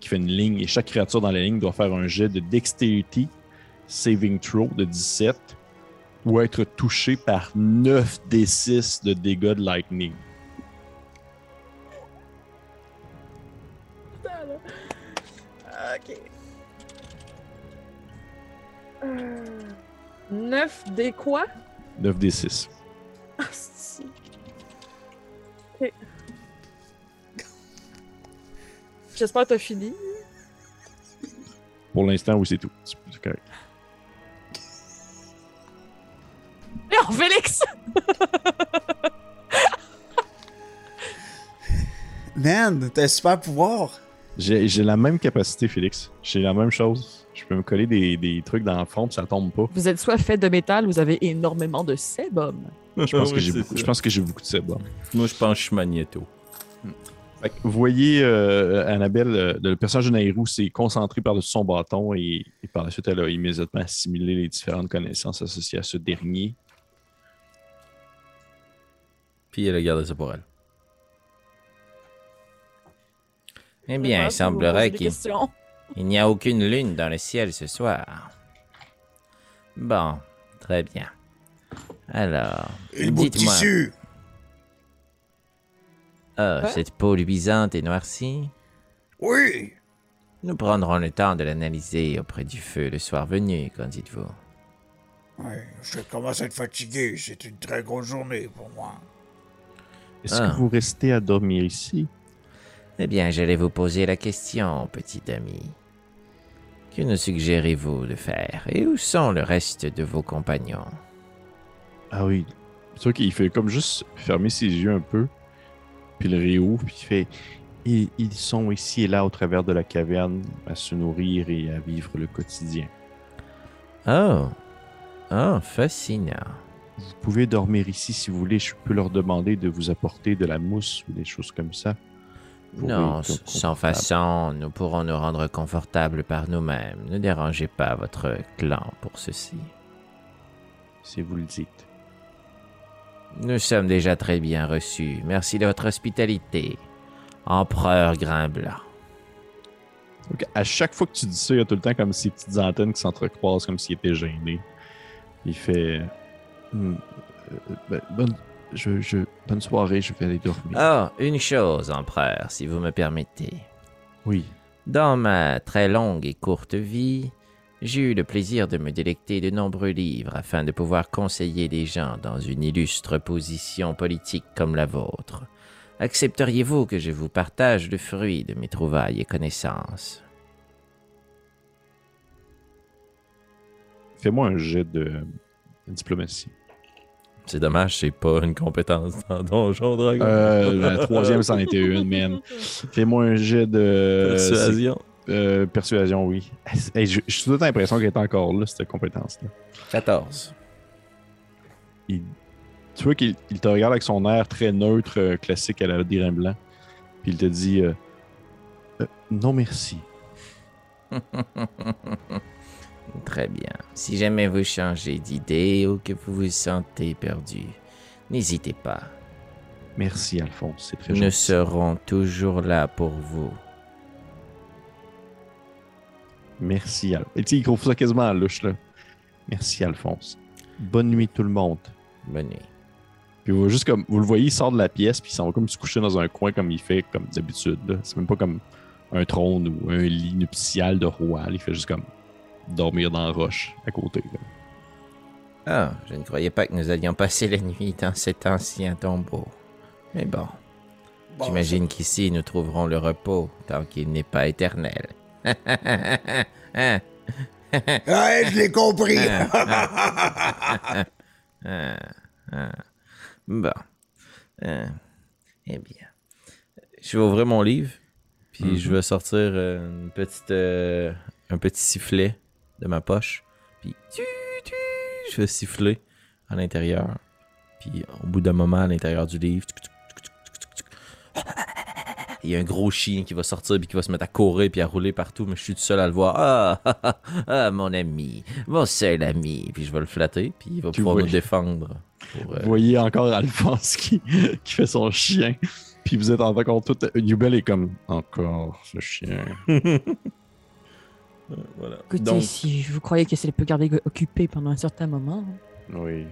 qui fait une ligne, et chaque créature dans la ligne doit faire un jet de Dexterity Saving Throw de 17 ou être touché par 9 des 6 de dégâts de Lightning. OK. 9 des quoi? 9 des 6. Si. OK. J'espère que t'as fini. Pour l'instant, oui, c'est tout. C'est correct. Non, Félix! Man, t'as un super pouvoir. J'ai j'ai la même capacité, Félix. J'ai la même chose. Je peux me coller des, des trucs dans le fond, puis ça tombe pas. Vous êtes soit fait de métal, vous avez énormément de sébum. Je pense, que j'ai beaucoup, je pense que j'ai beaucoup de sébum. Moi, je pense que je suis magnéto. Fait que vous voyez, euh, Annabelle, euh, le personnage de Nairou s'est concentré par-dessus son bâton et, et par la suite, elle a immédiatement assimilé les différentes connaissances associées à ce dernier. Puis elle a gardé ça pour elle. Eh bien, il semblerait qu'il il n'y a aucune lune dans le ciel ce soir. Bon, très bien. Alors, le bout de tissu ah, cette peau luisante et noircie Oui Nous prendrons le temps de l'analyser auprès du feu le soir venu, qu'en dites-vous? Ouais, je commence à être fatigué. C'est une très grosse journée pour moi. Est-ce Ah. que vous restez à dormir ici? Eh bien, j'allais vous poser la question, petit ami. Que nous suggérez-vous de faire? Et où sont le reste de vos compagnons? Ah oui. C'est qu'il fait comme juste fermer ses yeux un peu, puis le réouvre, puis il fait ils, ils sont ici et là au travers de la caverne à se nourrir et à vivre le quotidien. Oh Oh, fascinant. Vous pouvez dormir ici si vous voulez. Je peux leur demander de vous apporter de la mousse ou des choses comme ça. Non, sans façon, nous pourrons nous rendre confortables par nous-mêmes. Ne dérangez pas votre clan pour ceci. Si vous le dites. Nous sommes déjà très bien reçus. Merci de votre hospitalité. Empereur Grimblanc. Donc, à chaque fois que tu dis ça, il y a tout le temps comme ces petites antennes qui s'entrecroisent comme s'il était gêné. Il fait Hmm, euh, ben, bonne, je, je- bonne soirée, je vais aller dormir. Oh, une chose, empereur, si vous me permettez. Oui. Dans ma très longue et courte vie, j'ai eu le plaisir de me délecter de nombreux livres afin de pouvoir conseiller des gens dans une illustre position politique comme la vôtre. Accepteriez-vous que je vous partage le fruit de mes trouvailles et connaissances? Fais-moi un jet de, de diplomatie. C'est dommage, c'est pas une compétence dans Donjon Dragon. Euh, la troisième, c'en était une, man. Fais-moi un jet de. Persuasion. Euh, persuasion, oui. Hey, je- J'ai toute l'impression qu'elle est encore là, cette compétence-là. 14. Il- Tu vois qu'il il te regarde avec son air très neutre, euh, classique à la Dirin Blanc. Puis il te dit euh, Euh, Non, merci. Très bien. Si jamais vous changez d'idée ou que vous vous sentez perdu, n'hésitez pas. Merci, Alphonse. C'est très Nous gentil. serons toujours là pour vous. Merci, Alphonse. Et tu sais, il trouve ça quasiment louche, là. Merci, Alphonse. Bonne nuit, tout le monde. Bonne nuit. Puis vous, juste comme, vous le voyez, il sort de la pièce, puis il s'en va comme se coucher dans un coin comme il fait comme d'habitude. C'est même pas comme un trône ou un lit nuptial de roi. là. Il fait juste comme dormir dans la roche à côté. là. Ah, je ne croyais pas que nous allions passer la nuit dans cet ancien tombeau. Mais bon, Bon, j'imagine qu'ici nous trouverons le repos tant qu'il n'est pas éternel. Hein? Ouais, je l'ai compris. Ah, ah. Bon. Euh, eh bien. Je vais ouvrir mon livre, puis Mhm. je vais sortir euh, une petite, euh, un petit sifflet de ma poche, puis tu, tu, je vais siffler à l'intérieur. Puis au bout d'un moment, à l'intérieur du livre, il y a un gros chien qui va sortir puis qui va se mettre à courir puis à rouler partout, mais je suis tout seul à le voir. Ah, ah, ah, ah, mon ami, mon seul ami. Puis je vais le flatter, puis il va Tu pouvoir vois- nous défendre. pour, euh, Vous voyez encore Alphonse qui, qui fait son chien. Puis vous êtes encore tout. Nubel est comme encore ce chien. voilà. Écoutez, Donc, si vous croyez qu'elle peut garder occupée pendant un certain moment, Oui.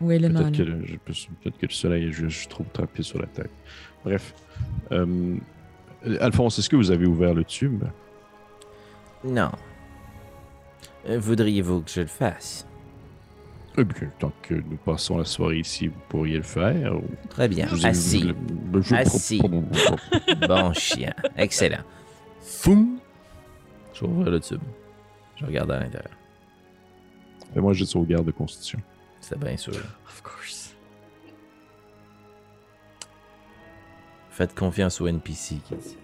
où est le Peut-être mal? que, le- je- peut-être que le soleil est juste trop tapé sur la tête. Bref. Euh, Alphonse, est-ce que vous avez ouvert le tube? Non. Euh, Voudriez-vous que je le fasse? Eh bien, tant que nous passons la soirée ici, vous pourriez le faire. ou- Très bien. Vous Assis. je- Assis. Bon chien. Excellent. Foum! Je vais ouvrir le tube. Je regarde à l'intérieur. Fais-moi juste sauvegarde de constitution. C'est bien sûr. Of course. Faites confiance au NPC qui dit.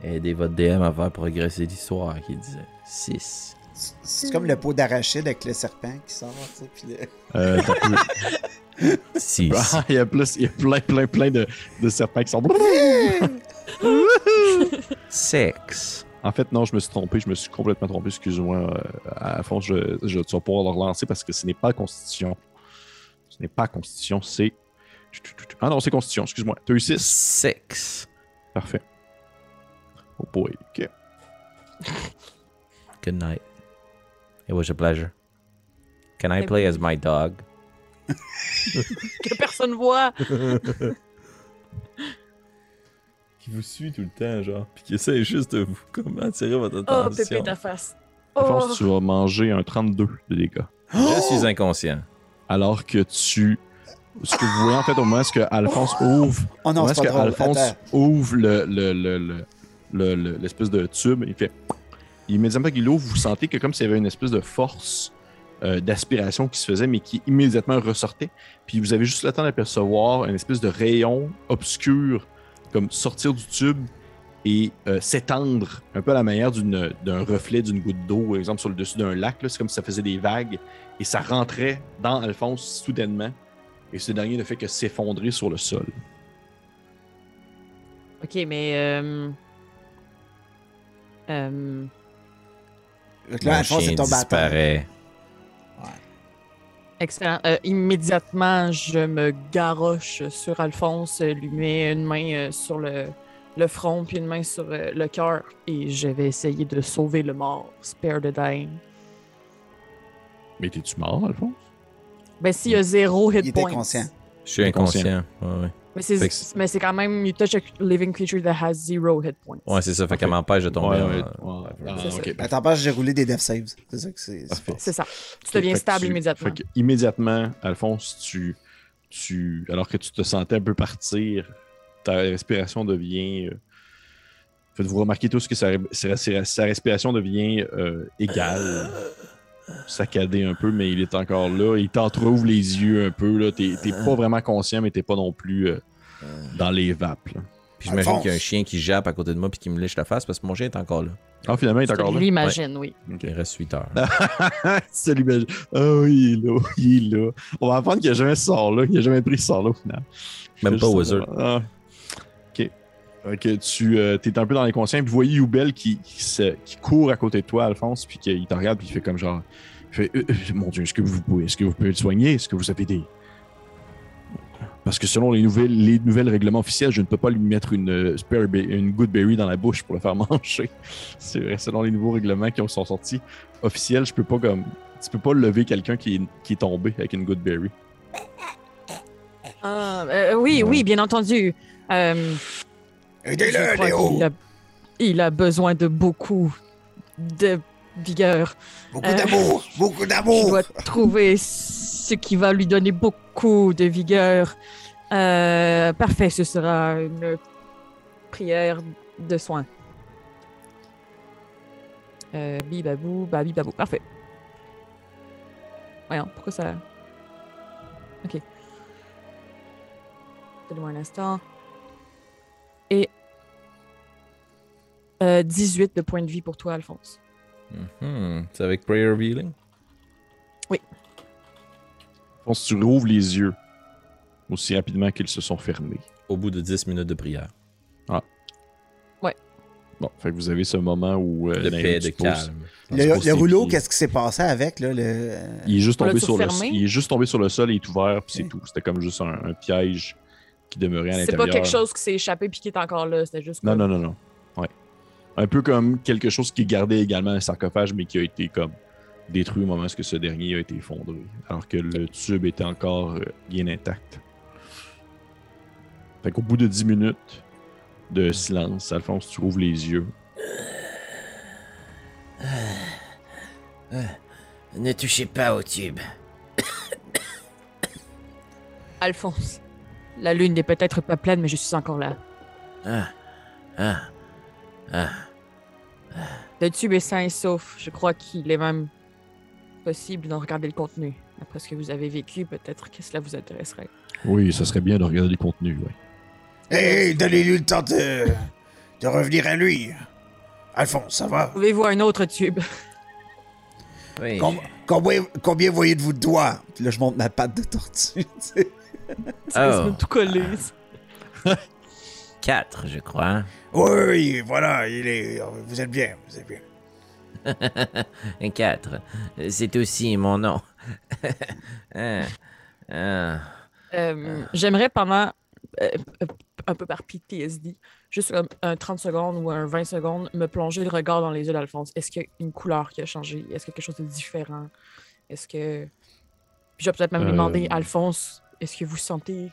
Aidez votre DM à faire progresser l'histoire qui disait 6. C'est comme le pot d'arachide avec le serpent qui sort, tu sais, puis le- Euh, t'as plus- 6. Ah, il, y a plus, il y a plein, plein, plein de, de serpents qui sont. 6. En fait, non, je me suis trompé. Je me suis complètement trompé. Excuse-moi. Euh, à fond, je, je, tu vas pouvoir le relancer parce que ce n'est pas Constitution. Ce n'est pas Constitution, c'est. Ah non, c'est Constitution, excuse-moi. Tu as eu 6. 6. Parfait. Oh boy. Ok. Good night. It was a pleasure. Can I play as my dog? Que personne voit. Qui vous suit tout le temps, genre, puis qui essaie juste de vous comme, attirer votre Oh, attention. Pépé, ta face. Alphonse, Oh. tu vas manger un 32 de dégâts. Je suis inconscient. Alors que tu. Ce que vous voyez en fait au moment où est-ce que Alphonse ouvre. Oh au non, moment c'est est-ce pas que drôle. Alphonse Attends. ouvre le, le, le, le- le- le- l'espèce de tube, il fait. Immédiatement qu'il l'ouvre, vous sentez que comme s'il y avait une espèce de force euh, d'aspiration qui se faisait, mais qui immédiatement ressortait. Puis vous avez juste le temps d'apercevoir une espèce de rayon obscur, comme sortir du tube et euh, s'étendre un peu à la manière d'une- d'un reflet d'une goutte d'eau, par exemple sur le dessus d'un lac. là. C'est comme si ça faisait des vagues et ça rentrait dans Alphonse soudainement. Et ce dernier ne fait que s'effondrer sur le sol. Ok, mais. Euh... euh, Donc là, Mon chien disparaît. Excellent. Euh, immédiatement, je me garoche sur Alphonse, lui mets une main euh, sur le, le front, puis une main sur euh, le cœur, et je vais essayer de sauver le mort. Spare the dying. Mais t'es-tu mort, Alphonse? Ben, s'il y a zéro hit Il était points. conscient. Je suis Inconscient. inconscient. Ouais, ouais. Mais c'est, Fait que- mais c'est quand même, you touch a living creature that has zero hit points. Ouais, c'est ça. Fait qu'elle Parfait. m'empêche de tomber. Ouais, ouais, en- ouais. Ah, ça. j'ai roulé des death saves. C'est ça que c'est. Parfait. C'est ça. Tu deviens Fait que stable tu- immédiatement. Fait que immédiatement, Alphonse, tu, tu, alors que tu te sentais un peu partir, ta respiration devient. euh, Faites-vous remarquer tous que sa, sa- sa- sa respiration devient euh, égale, saccadée un peu, mais il est encore là. Il t'entrouvre les yeux un peu. là. T'es t'es pas vraiment conscient, mais t'es pas non plus euh, dans les vapes. là. Puis j'imagine qu'il y a un chien qui jappe à côté de moi puis qui me lèche la face parce que mon chien est encore là. Ah, finalement, il est encore Je là. l'imagine, oui. Il reste 8 heures. C'est l'image. Ah oui, il est là, il est là. On va apprendre qu'il a jamais ce sort-là. Il a jamais pris ce sort-là au final. Même pas Wizard. ça. Ah. Ok, tu euh, es un peu dans l'inconscient. Puis vous voyez Youbel qui, qui, se- qui court à côté de toi, Alphonse, puis qu'il te regarde, puis il fait comme genre. Il fait Euh, euh, Mon Dieu, est-ce que vous pouvez, est-ce que vous pouvez le soigner? Est-ce que vous avez des. Parce que selon les nouvelles, les nouvelles règlements officiels, je ne peux pas lui mettre une, euh, spare be- une goodberry dans la bouche pour le faire manger. C'est vrai, selon les nouveaux règlements qui sont sortis officiels, je peux pas comme. Tu peux pas lever quelqu'un qui est, qui est tombé avec une goodberry. Ah, euh, oui, oui, bien entendu. Euh, Aidez-le, Léo! a, il a besoin de beaucoup de vigueur. Beaucoup Euh, d'amour! Beaucoup d'amour! dois trouver ce qui va lui donner beaucoup de vigueur. Euh, parfait, ce sera une prière de soin. Euh, bibabou, babi babou. Parfait. Voyons, pourquoi ça. Ok. Donne-moi un instant. Et. euh, 18 de points de vie pour toi, Alphonse. Mhm. C'est avec Prayer Revealing? Alphonse, tu rouvres les yeux aussi rapidement qu'ils se sont fermés. Au bout de 10 minutes de prière. Bon, fait que vous avez ce moment où euh, Naïm paix, de calme. Le, le rouleau, qu'est-ce qui s'est passé avec, là? Le... Il est juste tombé sur le il est juste tombé sur le sol et est ouvert puis c'est tout. C'était comme juste un, un piège qui demeurait à C'est l'intérieur. pas quelque chose qui s'est échappé puis qui est encore là. C'était juste. Non comme- non non non. Ouais. Un peu comme quelque chose qui gardait également un sarcophage mais qui a été comme détruit au moment où ce dernier a été effondré alors que le tube était encore euh, bien intact. Fait qu'au bout de 10 minutes de silence, Alphonse, tu ouvres les yeux. Ne touchez pas au tube. Alphonse, la lune n'est peut-être pas pleine, mais je suis encore là. Ah, ah, ah. Le tube est sain et sauf. Je crois qu'il est même possible d'en regarder le contenu. Après ce que vous avez vécu, peut-être que cela vous intéresserait. Oui, ça serait bien de regarder les contenus, ouais. Hé, donnez-lui le temps de... de revenir à lui. Alphonse, ça va? Pouvez-vous un autre tube? Oui. Com- combien, combien voyez-vous de doigts? Puis là, je monte ma patte de tortue. Oh. me tout collé. Quatre, je crois. Oui, voilà, il est... Vous êtes bien, vous êtes bien. Un Quatre. C'est aussi mon nom. Ah, ah. Euh, J'aimerais pendant, euh, euh, un peu par PTSD, juste un, un 30 secondes ou un 20 secondes, me plonger le regard dans les yeux d'Alphonse. Est-ce qu'il y a une couleur qui a changé? Est-ce qu'il y a quelque chose de différent? Est-ce que Puis je vais peut-être même lui Euh. demander, Alphonse, est-ce que vous sentez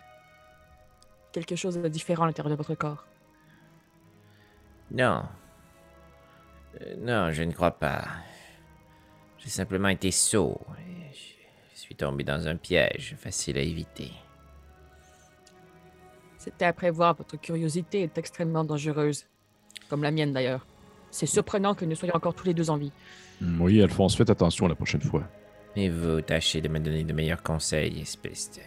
quelque chose de différent à l'intérieur de votre corps? Non. Euh, non, je ne crois pas. J'ai simplement été sourd. et Je suis tombé dans un piège facile à éviter. C'était à prévoir, votre curiosité est extrêmement dangereuse. Comme la mienne d'ailleurs. C'est surprenant que nous soyons encore tous les deux en vie. Hmm, Oui, Alphonse, faites attention la prochaine fois. Et vous tâchez de me donner de meilleurs conseils, espèce de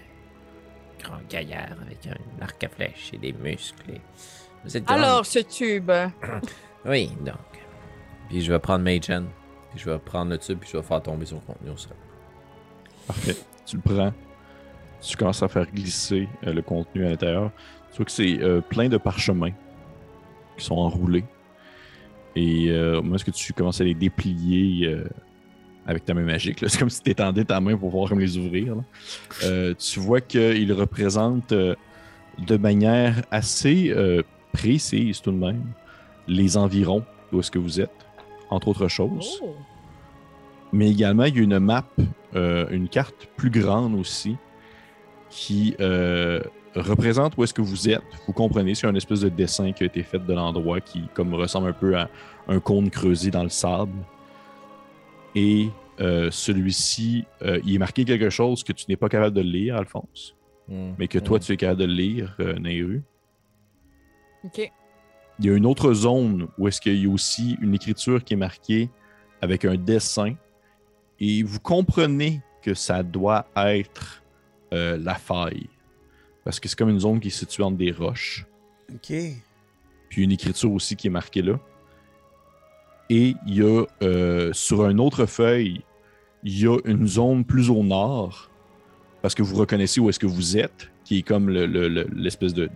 grand gaillard avec un arc à flèche et des muscles. et- Vous êtes. Alors, ce tube, Oui, donc. Puis je vais prendre Magen. Puis je vais prendre le tube, puis je vais faire tomber son contenu au sol. Parfait. Tu le prends. Tu commences à faire glisser euh, le contenu à l'intérieur. Tu vois que c'est euh, plein de parchemins qui sont enroulés. Et euh, au moment où tu commences à les déplier euh, avec ta main magique, c'est comme si tu étendais ta main pour pouvoir comme les ouvrir. Euh, tu vois qu'ils représentent euh, de manière assez euh, précise tout de même les environs d'où est-ce que vous êtes, entre autres choses Oh. mais également il y a une map, euh, une carte plus grande aussi, qui représente où est-ce que vous êtes. Vous comprenez, c'est un espèce de dessin qui a été fait de l'endroit qui comme ressemble un peu à un cône creusé dans le sable. Et euh, celui-ci, euh, il est marqué quelque chose que tu n'es pas capable de lire, Alphonse, Hmm. mais que toi tu es capable de lire, euh, Nehru. Ok. Il y a une autre zone où est-ce qu'il y a aussi une écriture qui est marquée avec un dessin. Et vous comprenez que ça doit être euh, la faille. Parce que c'est comme une zone qui est située entre des roches. OK. Puis une écriture aussi qui est marquée là. Et il y a euh, sur une autre feuille, il y a une zone plus au nord. Parce que vous reconnaissez où est-ce que vous êtes, qui est comme le- le- le- l'espèce de,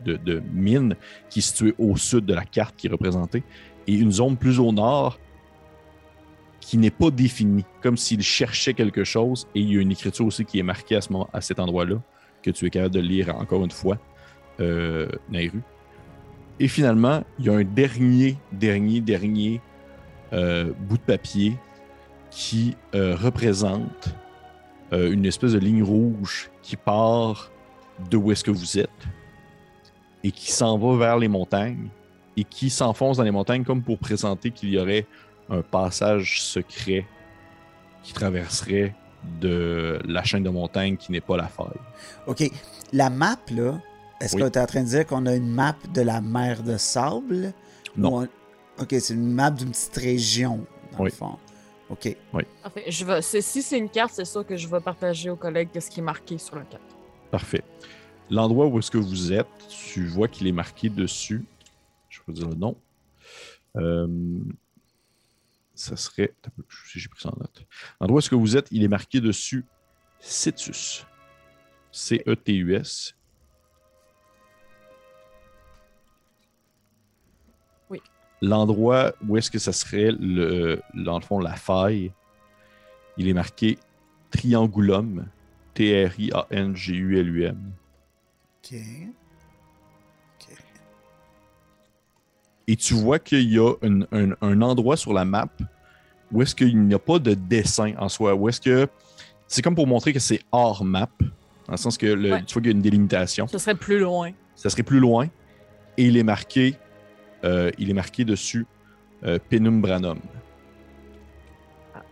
mine qui est située au sud de la carte qui est représentée. Et une zone plus au nord qui n'est pas définie, comme s'il cherchait quelque chose. Et il y a une écriture aussi qui est marquée à, ce moment, à cet endroit-là, que tu es capable de lire encore une fois, euh, Nairu. Et finalement, il y a un dernier, dernier, dernier bout de papier qui euh, représente euh, une espèce de ligne rouge qui part de où est-ce que vous êtes et qui s'en va vers les montagnes et qui s'enfonce dans les montagnes comme pour présenter qu'il y aurait un passage secret qui traverserait de la chaîne de montagnes qui n'est pas la faille. OK. La map, là, est-ce Oui. que tu es en train de dire qu'on a une map de la mer de sable? Non. On- OK, c'est une map d'une petite région, dans Oui. le fond. OK. Parfait. Je vais... Si c'est une carte, c'est sûr que je vais partager aux collègues ce qui est marqué sur la carte. Parfait. L'endroit où est-ce que vous êtes, tu vois qu'il est marqué dessus. Je vais dire le nom. Euh, ça serait. Si j'ai pris ça en note. L'endroit où est-ce que vous êtes, il est marqué dessus Cetus. C-E-T-U-S. L'endroit où est-ce que ça serait, le, dans le fond, la faille, il est marqué Triangulum. T-R-I-A-N-G-U-L-U-M. OK. Et tu vois qu'il y a un, un- un endroit sur la map où est-ce qu'il n'y a pas de dessin en soi. Où est-ce que. C'est comme pour montrer que c'est hors map. Dans le sens que le- Ouais. tu vois qu'il y a une délimitation. Ce serait plus loin. Ça serait plus loin. Et il est marqué. Euh, il est marqué dessus euh, Penumbranum. Ah.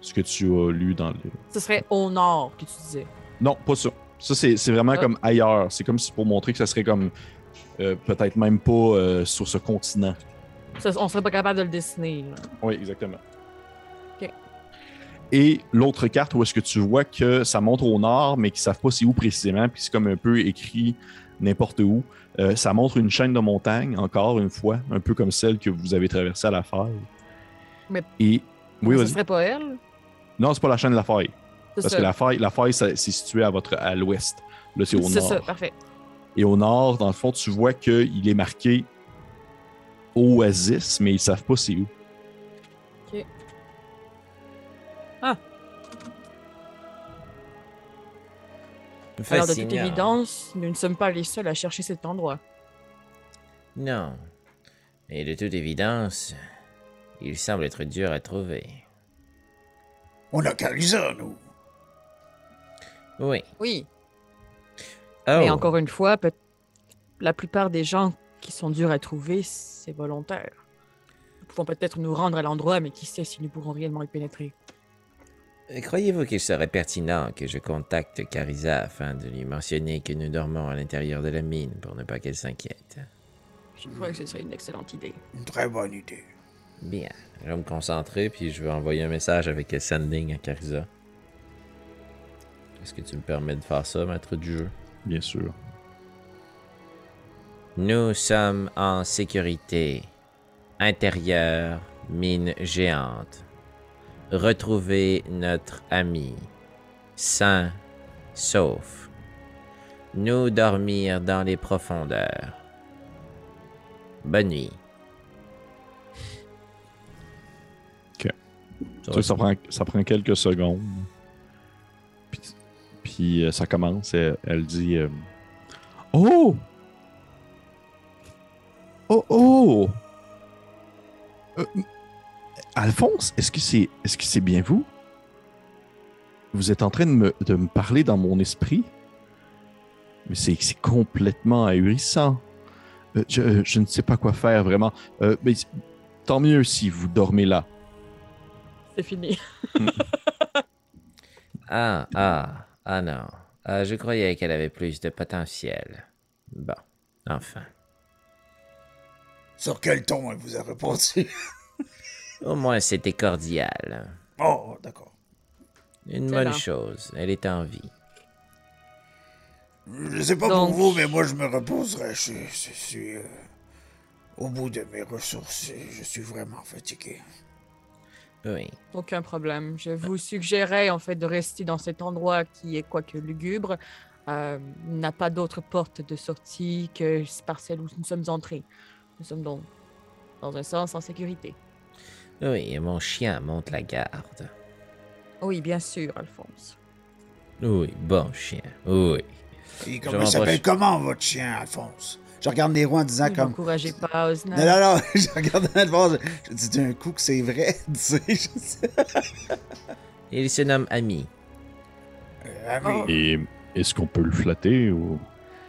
Ce que tu as lu dans le. Ce serait au nord que tu disais. Non, pas ça. Ça, c'est vraiment Ah. comme ailleurs. C'est comme si pour montrer que ça serait comme. euh, Peut-être même pas euh, sur ce continent. Ça, on serait pas capable de le dessiner. là. Oui, exactement. Ok. Et l'autre carte où est-ce que tu vois que ça montre au nord, mais qu'ils savent pas c'est où précisément, puis c'est comme un peu écrit n'importe où. Euh, ça montre une chaîne de montagne, encore une fois, un peu comme celle que vous avez traversée à la faille. Mais- Et. Oui, Ce serait pas elle? Non, c'est pas la chaîne de la faille. C'est Parce ça. que la faille, la faille c'est situé à, votre, à l'ouest. Là, c'est au C'est nord. ça, parfait. Et au nord, dans le fond, tu vois qu'il est marqué Oasis, mais ils savent pas c'est où. Alors, de toute Fascinant. évidence, nous ne sommes pas les seuls à chercher cet endroit. Non. Et de toute évidence, il semble être dur à trouver. On a qu'à ça, nous. Oui. Oui, Oh, mais encore une fois, la plupart des gens qui sont durs à trouver, c'est volontaire. Nous pouvons peut-être nous rendre à l'endroit, mais qui sait si nous pourrons réellement y pénétrer. Croyez-vous qu'il serait pertinent que je contacte Carissa afin de lui mentionner que nous dormons à l'intérieur de la mine pour ne pas qu'elle s'inquiète? Je crois que ce serait une excellente idée. Une très bonne idée. Bien. Je vais me concentrer puis je vais envoyer un message avec le sending à Carissa. Est-ce que tu me permets de faire ça, maître du jeu? Bien sûr. Nous sommes en sécurité. Intérieur, mine géante. Retrouvez notre ami. Sain, sauf. Nous dormir dans les profondeurs. Bonne nuit. Sais, ça, prend, quelques secondes. Puis, puis, euh, ça commence. Elle, elle dit euh, Oh Oh oh Euh, Alphonse, est-ce que c'est est-ce que c'est bien vous? Vous êtes en train de me, de me parler dans mon esprit? Mais c'est c'est complètement ahurissant. Euh, je, je ne sais pas quoi faire vraiment. Euh, mais tant mieux si vous dormez là. C'est fini. Ah, ah, ah non. Ah, je croyais qu'elle avait plus de potentiel. Bon, enfin. Sur quel ton elle vous a répondu? Au moins, c'était cordial. Oh, d'accord. Une bonne là. chose. Elle est en vie. Je sais pas Donc- pour vous, mais moi je me reposerai. Je, suis- je suis euh, au bout de mes ressources et je suis vraiment fatigué. Oui. Aucun problème. Je vous suggérais en fait de rester dans cet endroit qui est quoique lugubre. euh, n'a pas d'autre porte de sortie que par celle où nous sommes entrés. Nous sommes donc, dans un sens, en sécurité. Oui, et mon chien monte la garde. Oui, bien sûr, Alphonse. Oui, bon chien. Oui. Et Je comment il s'appelle? comment votre chien, Alphonse? Je regarde les roues en disant Ne comme. m'encouragez pas, Osna. Non, non, non, je regarde Alphonse. Je, je dis d'un coup que c'est vrai. Tu sais, je sais. Il se nomme Ami. Euh, ami. Oh. Et est-ce qu'on peut le flatter ou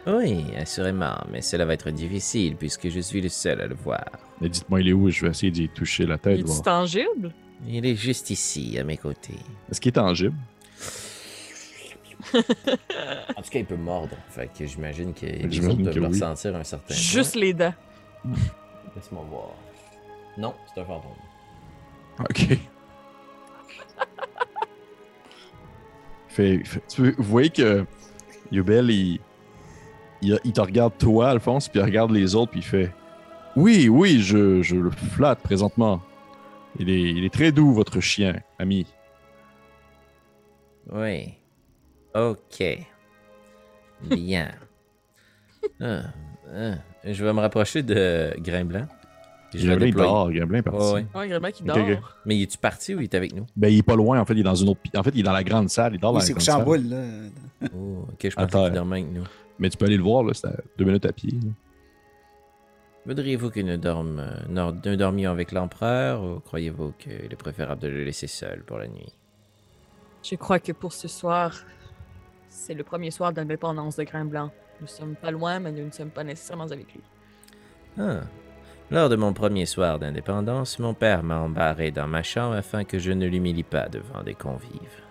Oui, assurément, mais cela va être difficile puisque je suis le seul à le voir. Mais dites-moi il est où, je vais essayer d'y toucher la tête. Il est tangible? Il est juste ici, à mes côtés. Est-ce qu'il est tangible? En tout cas, il peut mordre. Fait que j'imagine que les J'imagine autres peuvent que le oui. ressentir un certain Juste les dents. Laisse-moi voir. Non, c'est un fantôme. Ok. fait, fait- tu veux- vous voyez que Yubel, il, il, il te regarde toi, Alphonse, puis il regarde les autres, puis il fait Oui, oui, je, je le flatte présentement. Il est, il est très doux, votre chien, ami. Oui. Ok. Bien. Ah, ah. Je vais me rapprocher de Grain Blanc. Puis je vais Gremlin, il dort, Gremlin est parti. Ouais, ouais. Oh, il dort. Mais il est-tu parti ou il est avec nous? Ben, il est pas loin, en fait, il est dans une autre. En fait, il est dans la grande salle, il dort dans la c'est grande couché en salle. boule, là. Oh, ok, je pensais qu'il dormait avec nous. Mais tu peux aller le voir, là, c'est à deux minutes à pied. là. Voudriez-vous que nous, dorme, euh, nor- nous dormions avec l'empereur ou croyez-vous qu'il est préférable de le laisser seul pour la nuit? Je crois que pour ce soir, c'est le premier soir d'indépendance de Grain Blanc. Nous sommes pas loin, mais nous ne sommes pas nécessairement avec lui. Ah. Lors de mon premier soir d'indépendance, mon père m'a embarré dans ma chambre afin que je ne l'humilie pas devant des convives.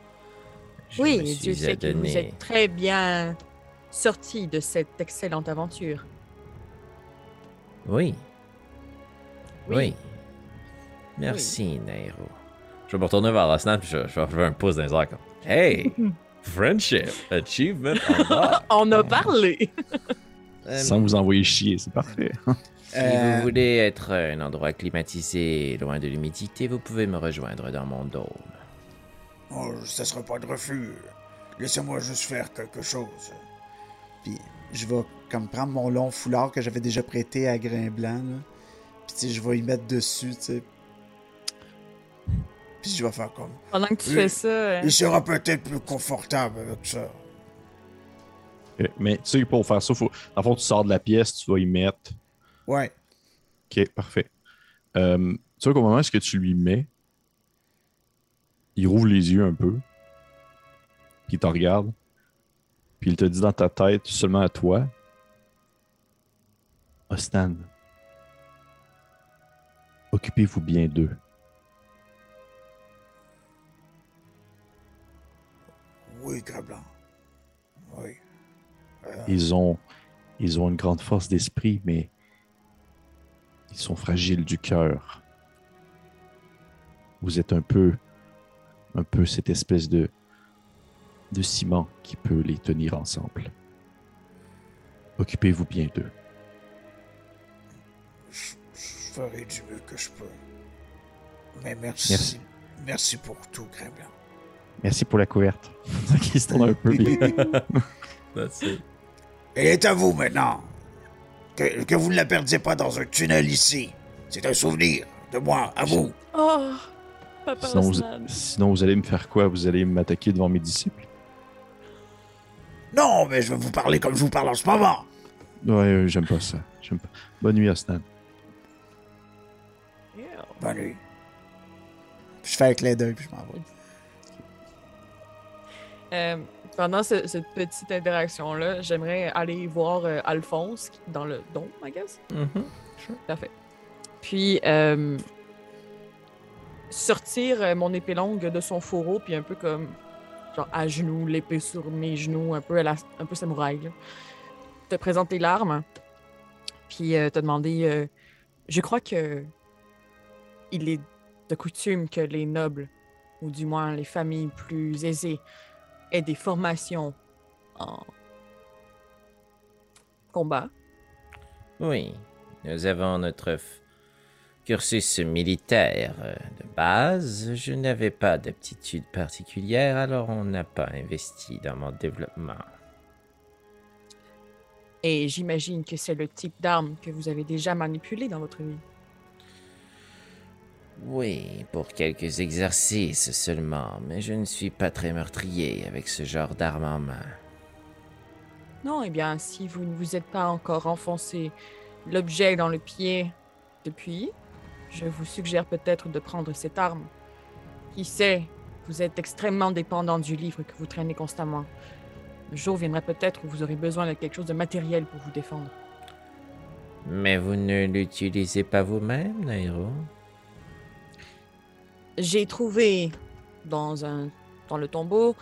Je oui, Dieu suis sait que vous êtes très bien sorti de cette excellente aventure. Oui. Oui. Oui. Merci, Nairo. Je vais me retourner vers la snap et je, je vais faire un pouce dans les airs comme Hey! Friendship! Achievement! On a parlé! Euh, Sans vous envoyer chier, c'est parfait. Si Euh, vous voulez être un endroit climatisé, loin de l'humidité, vous pouvez me rejoindre dans mon dôme. Oh, ça sera pas de refus. Laissez-moi juste faire quelque chose. Puis je vais comme prendre mon long foulard que j'avais déjà prêté à Grain Blanc, là. Puis tu sais, je vais y mettre dessus, tu sais. Puis je vais faire comme. Pendant que tu fais ça, euh, Il sera peut-être plus confortable avec ça. Ok, Mais tu sais, pour faire ça, faut... en fond, tu sors de la pièce, tu vas y mettre. Ouais. Ok, parfait. Euh, tu vois qu'au moment où est-ce que tu lui mets, il rouvre les yeux un peu, puis il te regarde, Puis il te dit dans ta tête, seulement à toi, Ostan, occupez-vous bien d'eux. Oui, Grand Blanc. Oui. Ils ont, ils ont une grande force d'esprit, mais ils sont fragiles du cœur. Vous êtes un peu, un peu cette espèce de, de ciment qui peut les tenir ensemble. Occupez-vous bien d'eux. Je, je ferai du mieux que je peux. Mais merci. Merci. Merci pour tout, Blanc. Merci pour la couverte. qui se tourne un peu bien. That's it. Elle est à vous maintenant. Que, que vous ne la perdiez pas dans un tunnel ici. C'est un souvenir de moi, à vous. Oh, papa Sinon vous, Osnan. sinon, vous allez me faire quoi? Vous allez m'attaquer devant mes disciples? Non, mais je vais vous parler comme je vous parle en ce moment. Ouais, euh, j'aime pas ça. J'aime pas. Bonne nuit, Astan. Yeah. Bonne nuit. Je fais un clin d'œil puis je m'en vais. Euh, pendant ce- cette petite interaction-là, j'aimerais aller voir euh, Alphonse dans le don, I guess. Mhm. Parfait. Puis, euh, sortir euh, mon épée longue de son fourreau, puis un peu comme, genre, à genoux, l'épée sur mes genoux, un peu, à la, un peu samouraï. Te présenter l'arme, puis euh, te demander, euh, je crois que il est de coutume que les nobles, ou du moins les familles plus aisées, aient des formations en combat. Oui, nous avons notre cursus militaire euh, de base. Je n'avais pas d'aptitude particulière, alors on n'a pas investi dans mon développement. Et j'imagine que c'est le type d'arme que vous avez déjà manipulé dans votre vie. Oui, pour quelques exercices seulement, mais je ne suis pas très meurtrier avec ce genre d'arme en main. Non, eh bien, si vous ne vous êtes pas encore enfoncé l'objet dans le pied depuis, je vous suggère peut-être de prendre cette arme. Qui sait, vous êtes extrêmement dépendant du livre que vous traînez constamment. Le jour viendra peut-être où vous aurez besoin de quelque chose de matériel pour vous défendre. Mais vous ne l'utilisez pas vous-même, Nairo J'ai trouvé dans un dans le tombeau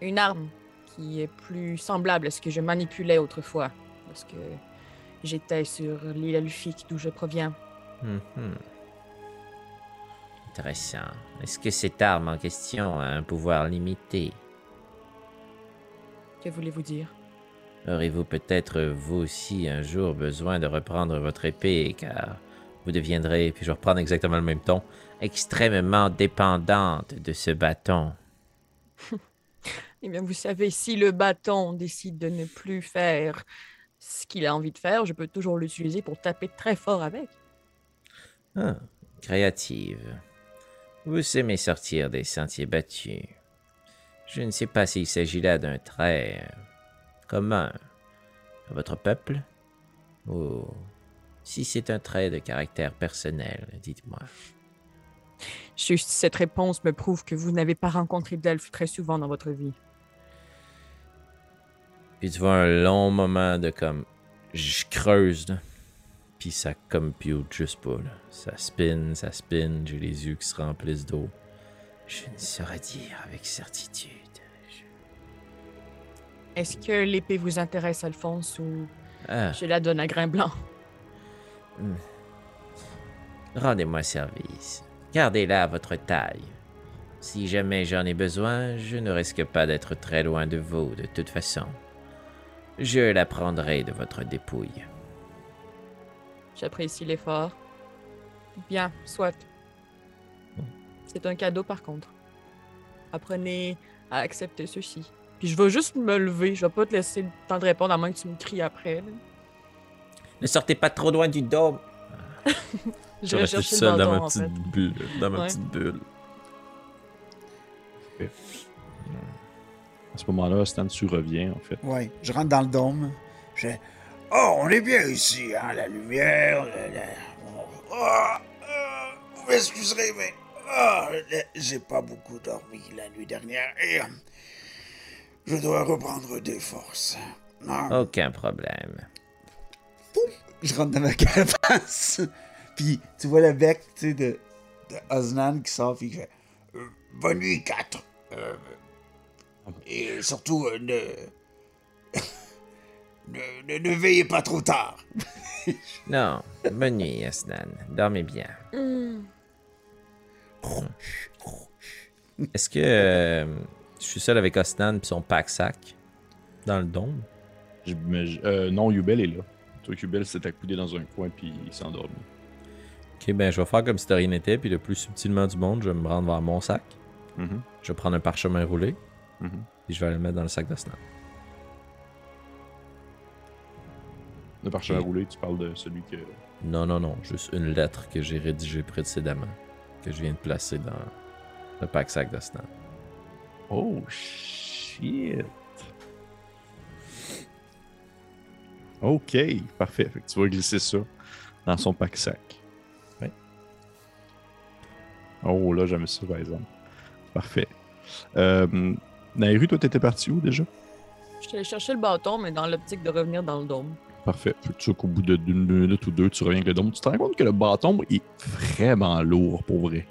une arme qui est plus semblable à ce que je manipulais autrefois, lorsque j'étais sur l'île elfique d'où je proviens. Mhm. Intéressant. Est-ce que cette arme en question a un pouvoir limité? Que voulez-vous dire? Aurez-vous peut-être vous aussi un jour besoin de reprendre votre épée car vous deviendrez, puis je vais reprendre exactement le même ton, extrêmement dépendante de ce bâton. Eh bien, vous savez, si le bâton décide de ne plus faire ce qu'il a envie de faire, je peux toujours l'utiliser pour taper très fort avec. Ah, créative. Vous aimez sortir des sentiers battus. Je ne sais pas s'il s'agit là d'un trait commun à votre peuple ou si c'est un trait de caractère personnel, dites-moi. Juste cette réponse me prouve que vous n'avez pas rencontré d'elfes très souvent dans votre vie. Puis tu vois un long moment de comme. Je creuse, là. Puis ça compute juste pas, là. Ça spin, ça spin, j'ai les yeux qui se remplissent d'eau. Je ne saurais dire avec certitude. Je- Est-ce que l'épée vous intéresse, Alphonse, ou Ah, je la donne à Grain Blanc? rendez-moi service. Gardez-la à votre taille. Si jamais j'en ai besoin, je ne risque pas d'être très loin de vous, de toute façon. Je la prendrai de votre dépouille. J'apprécie l'effort. Bien, soit. C'est un cadeau par contre. Apprenez à accepter ceci. Puis je vais juste me lever, je vais pas te laisser le temps de répondre à moins que tu me cries après. là. Ne sortez pas trop loin du dôme. Je vais chercher le bâton en fait. bulle. Dans ma Ouais. petite bulle. À ce moment-là, Stan, tu reviens, en fait. Ouais, je rentre dans le dôme. Je... Oh, on est bien ici, hein, la lumière, la... la- Ah, ah, vous m'excuserez, mais la- j'ai pas beaucoup dormi la nuit dernière. Et, euh, Je dois reprendre des forces. Ah. Aucun problème. Je rentre dans ma carapace. Puis tu vois le bec, tu sais, de, de Osnan qui sort, puis fait Euh, bonne nuit, 4. et surtout, euh, ne... ne... ne- ne veillez pas trop tard. Non, bonne nuit, Asnan. Dormez bien. Est-ce que euh, je suis seul avec Osnan et son pack-sac dans le dôme? Je- mais je- euh, non, Yubel est là. Tu vois qu'Yubel s'est accoudé dans un coin puis il s'est endormi. Ok, ben je vais faire comme si de rien n'était, puis le plus subtilement du monde, je vais me rendre vers mon sac. Mhm, Je vais prendre un parchemin roulé, et je vais le mettre dans le sac d'Osnan. Le parchemin Ok. roulé, tu parles de celui que. Non, non, non, juste une lettre que j'ai rédigée précédemment, que je viens de placer dans le pack-sac d'Osnan. Oh shit! Ok, parfait. Fait que tu vas glisser ça dans son pack-sac. Ouais. Oh là, j'aime ça par exemple. Parfait. Euh, Nairu, toi, t'étais parti où déjà? Je suis allé chercher le bâton, mais dans l'optique de revenir dans le dôme. Parfait. Fait que tu sais qu'au bout de- d'une minute ou deux, tu reviens avec le dôme. Tu te rends compte que le bâton est vraiment lourd pour vrai.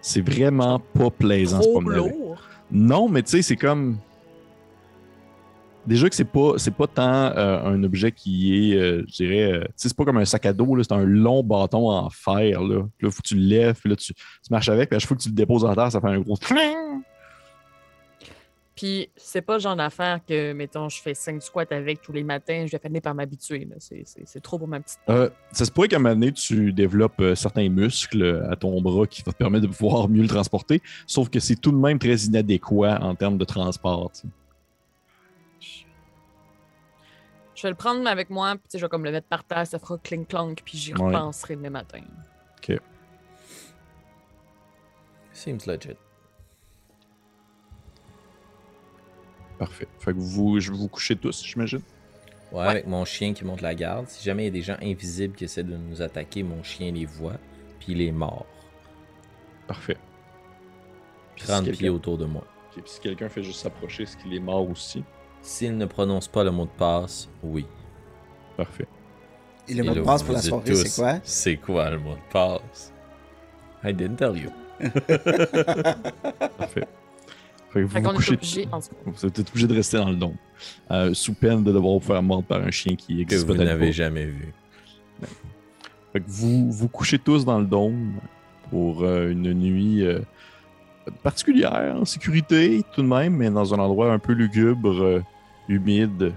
C'est vraiment pas plaisant ce Trop avec. lourd. Non, mais tu sais, c'est comme. Déjà que c'est pas, c'est pas tant euh, un objet qui est, euh, je dirais, euh, c'est pas comme un sac à dos, là, c'est un long bâton en fer, là. Là, faut que tu le lèves, puis là, tu, tu marches avec, puis à chaque fois que tu le déposes en terre, ça fait un gros. Puis c'est pas le genre d'affaire que, mettons, je fais 5 squats avec tous les matins, je vais finir par m'habituer. là. C'est- C'est c'est trop pour ma petite. Euh, ça se pourrait qu'à un moment donné, tu développes euh, certains muscles à ton bras qui vont te permettre de pouvoir mieux le transporter, sauf que c'est tout de même très inadéquat en termes de transport. Je vais le prendre avec moi, puis tu sais, je vais comme le mettre par terre, ça fera clink-clonk, puis j'y Ouais. repenserai demain matin. Seems legit. Parfait. Fait que vous, je vous coucher tous, j'imagine. Ouais, avec mon chien qui monte la garde. Si jamais il y a des gens invisibles qui essaient de nous attaquer, mon chien les voit, puis il est mort. Parfait. Puis si 30 quelqu'un- pieds autour de moi. Ok, puis si quelqu'un fait juste s'approcher, est-ce qu'il est mort aussi? S'il ne prononce pas le mot de passe, oui. Parfait. Et le Et mot de passe vous pour la soirée, tous, c'est quoi? C'est quoi le mot de passe? I didn't tell you. Parfait. Fait que vous Fait vous couchez. obligé. Vous êtes obligé de rester dans le dôme. euh, sous peine de devoir vous faire mordre par un chien qui Que existe vous peut-être n'avez jamais vu. Fait que vous vous couchez tous dans le dôme pour euh, une nuit euh, particulière, en sécurité tout de même, mais dans un endroit un peu lugubre, euh, humide,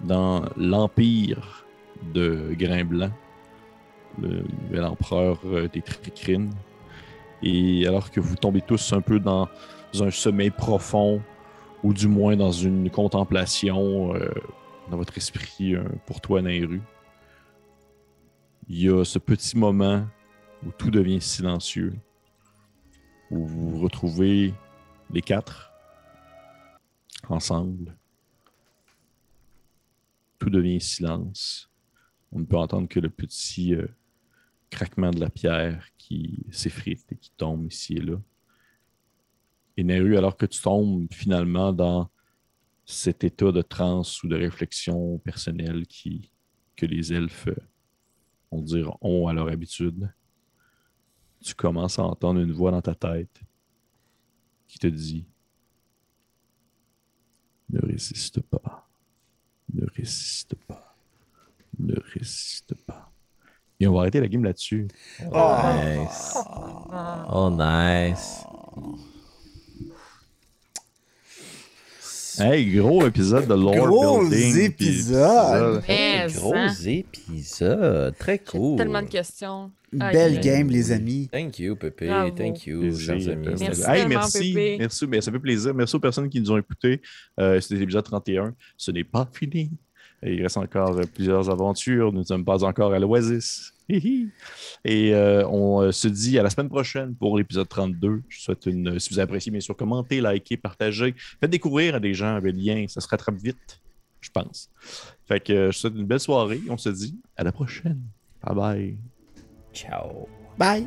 dans l'empire de Grain Blanc, le nouvel empereur euh, des Tricrines. Et alors que vous tombez tous un peu dans un sommeil profond, ou du moins dans une contemplation euh, dans votre esprit euh, pour toi, Nairu, il y a ce petit moment où tout devient silencieux, où vous vous retrouvez les quatre ensemble. Tout devient silence. On ne peut entendre que le petit euh, craquement de la pierre qui s'effrite et qui tombe ici et là. Et Neru, alors que tu tombes finalement dans cet état de transe ou de réflexion personnelle qui, que les elfes on dire, ont à leur habitude, tu commences à entendre une voix dans ta tête qui te dit Ne résiste pas, ne résiste pas, ne résiste pas. Et on va arrêter la game là-dessus. Nice. Oh, nice. Hey, gros épisode de Lore Gros Building. épisode. Mais, Gros hein, épisode. Très cool. tellement de questions. Belle game, les amis. Thank you, Pépé. Bravo. Thank you, Plaisir. chers amis. Merci Hey, merci. Pépé. Merci. Mais ça fait plaisir. Merci aux personnes qui nous ont écoutés. Euh, C'était l'épisode 31. Ce n'est pas fini. Il reste encore euh, plusieurs aventures. Nous ne sommes pas encore à l'Oasis. Et euh, on euh, se dit à la semaine prochaine pour l'épisode 32. Je vous souhaite une. Si vous appréciez, bien sûr, commentez, likez, partagez. Faites découvrir à des gens le lien. Ça se rattrape vite, je pense. Fait que euh, je vous souhaite une belle soirée. On se dit à la prochaine. Bye bye. Ciao. Bye.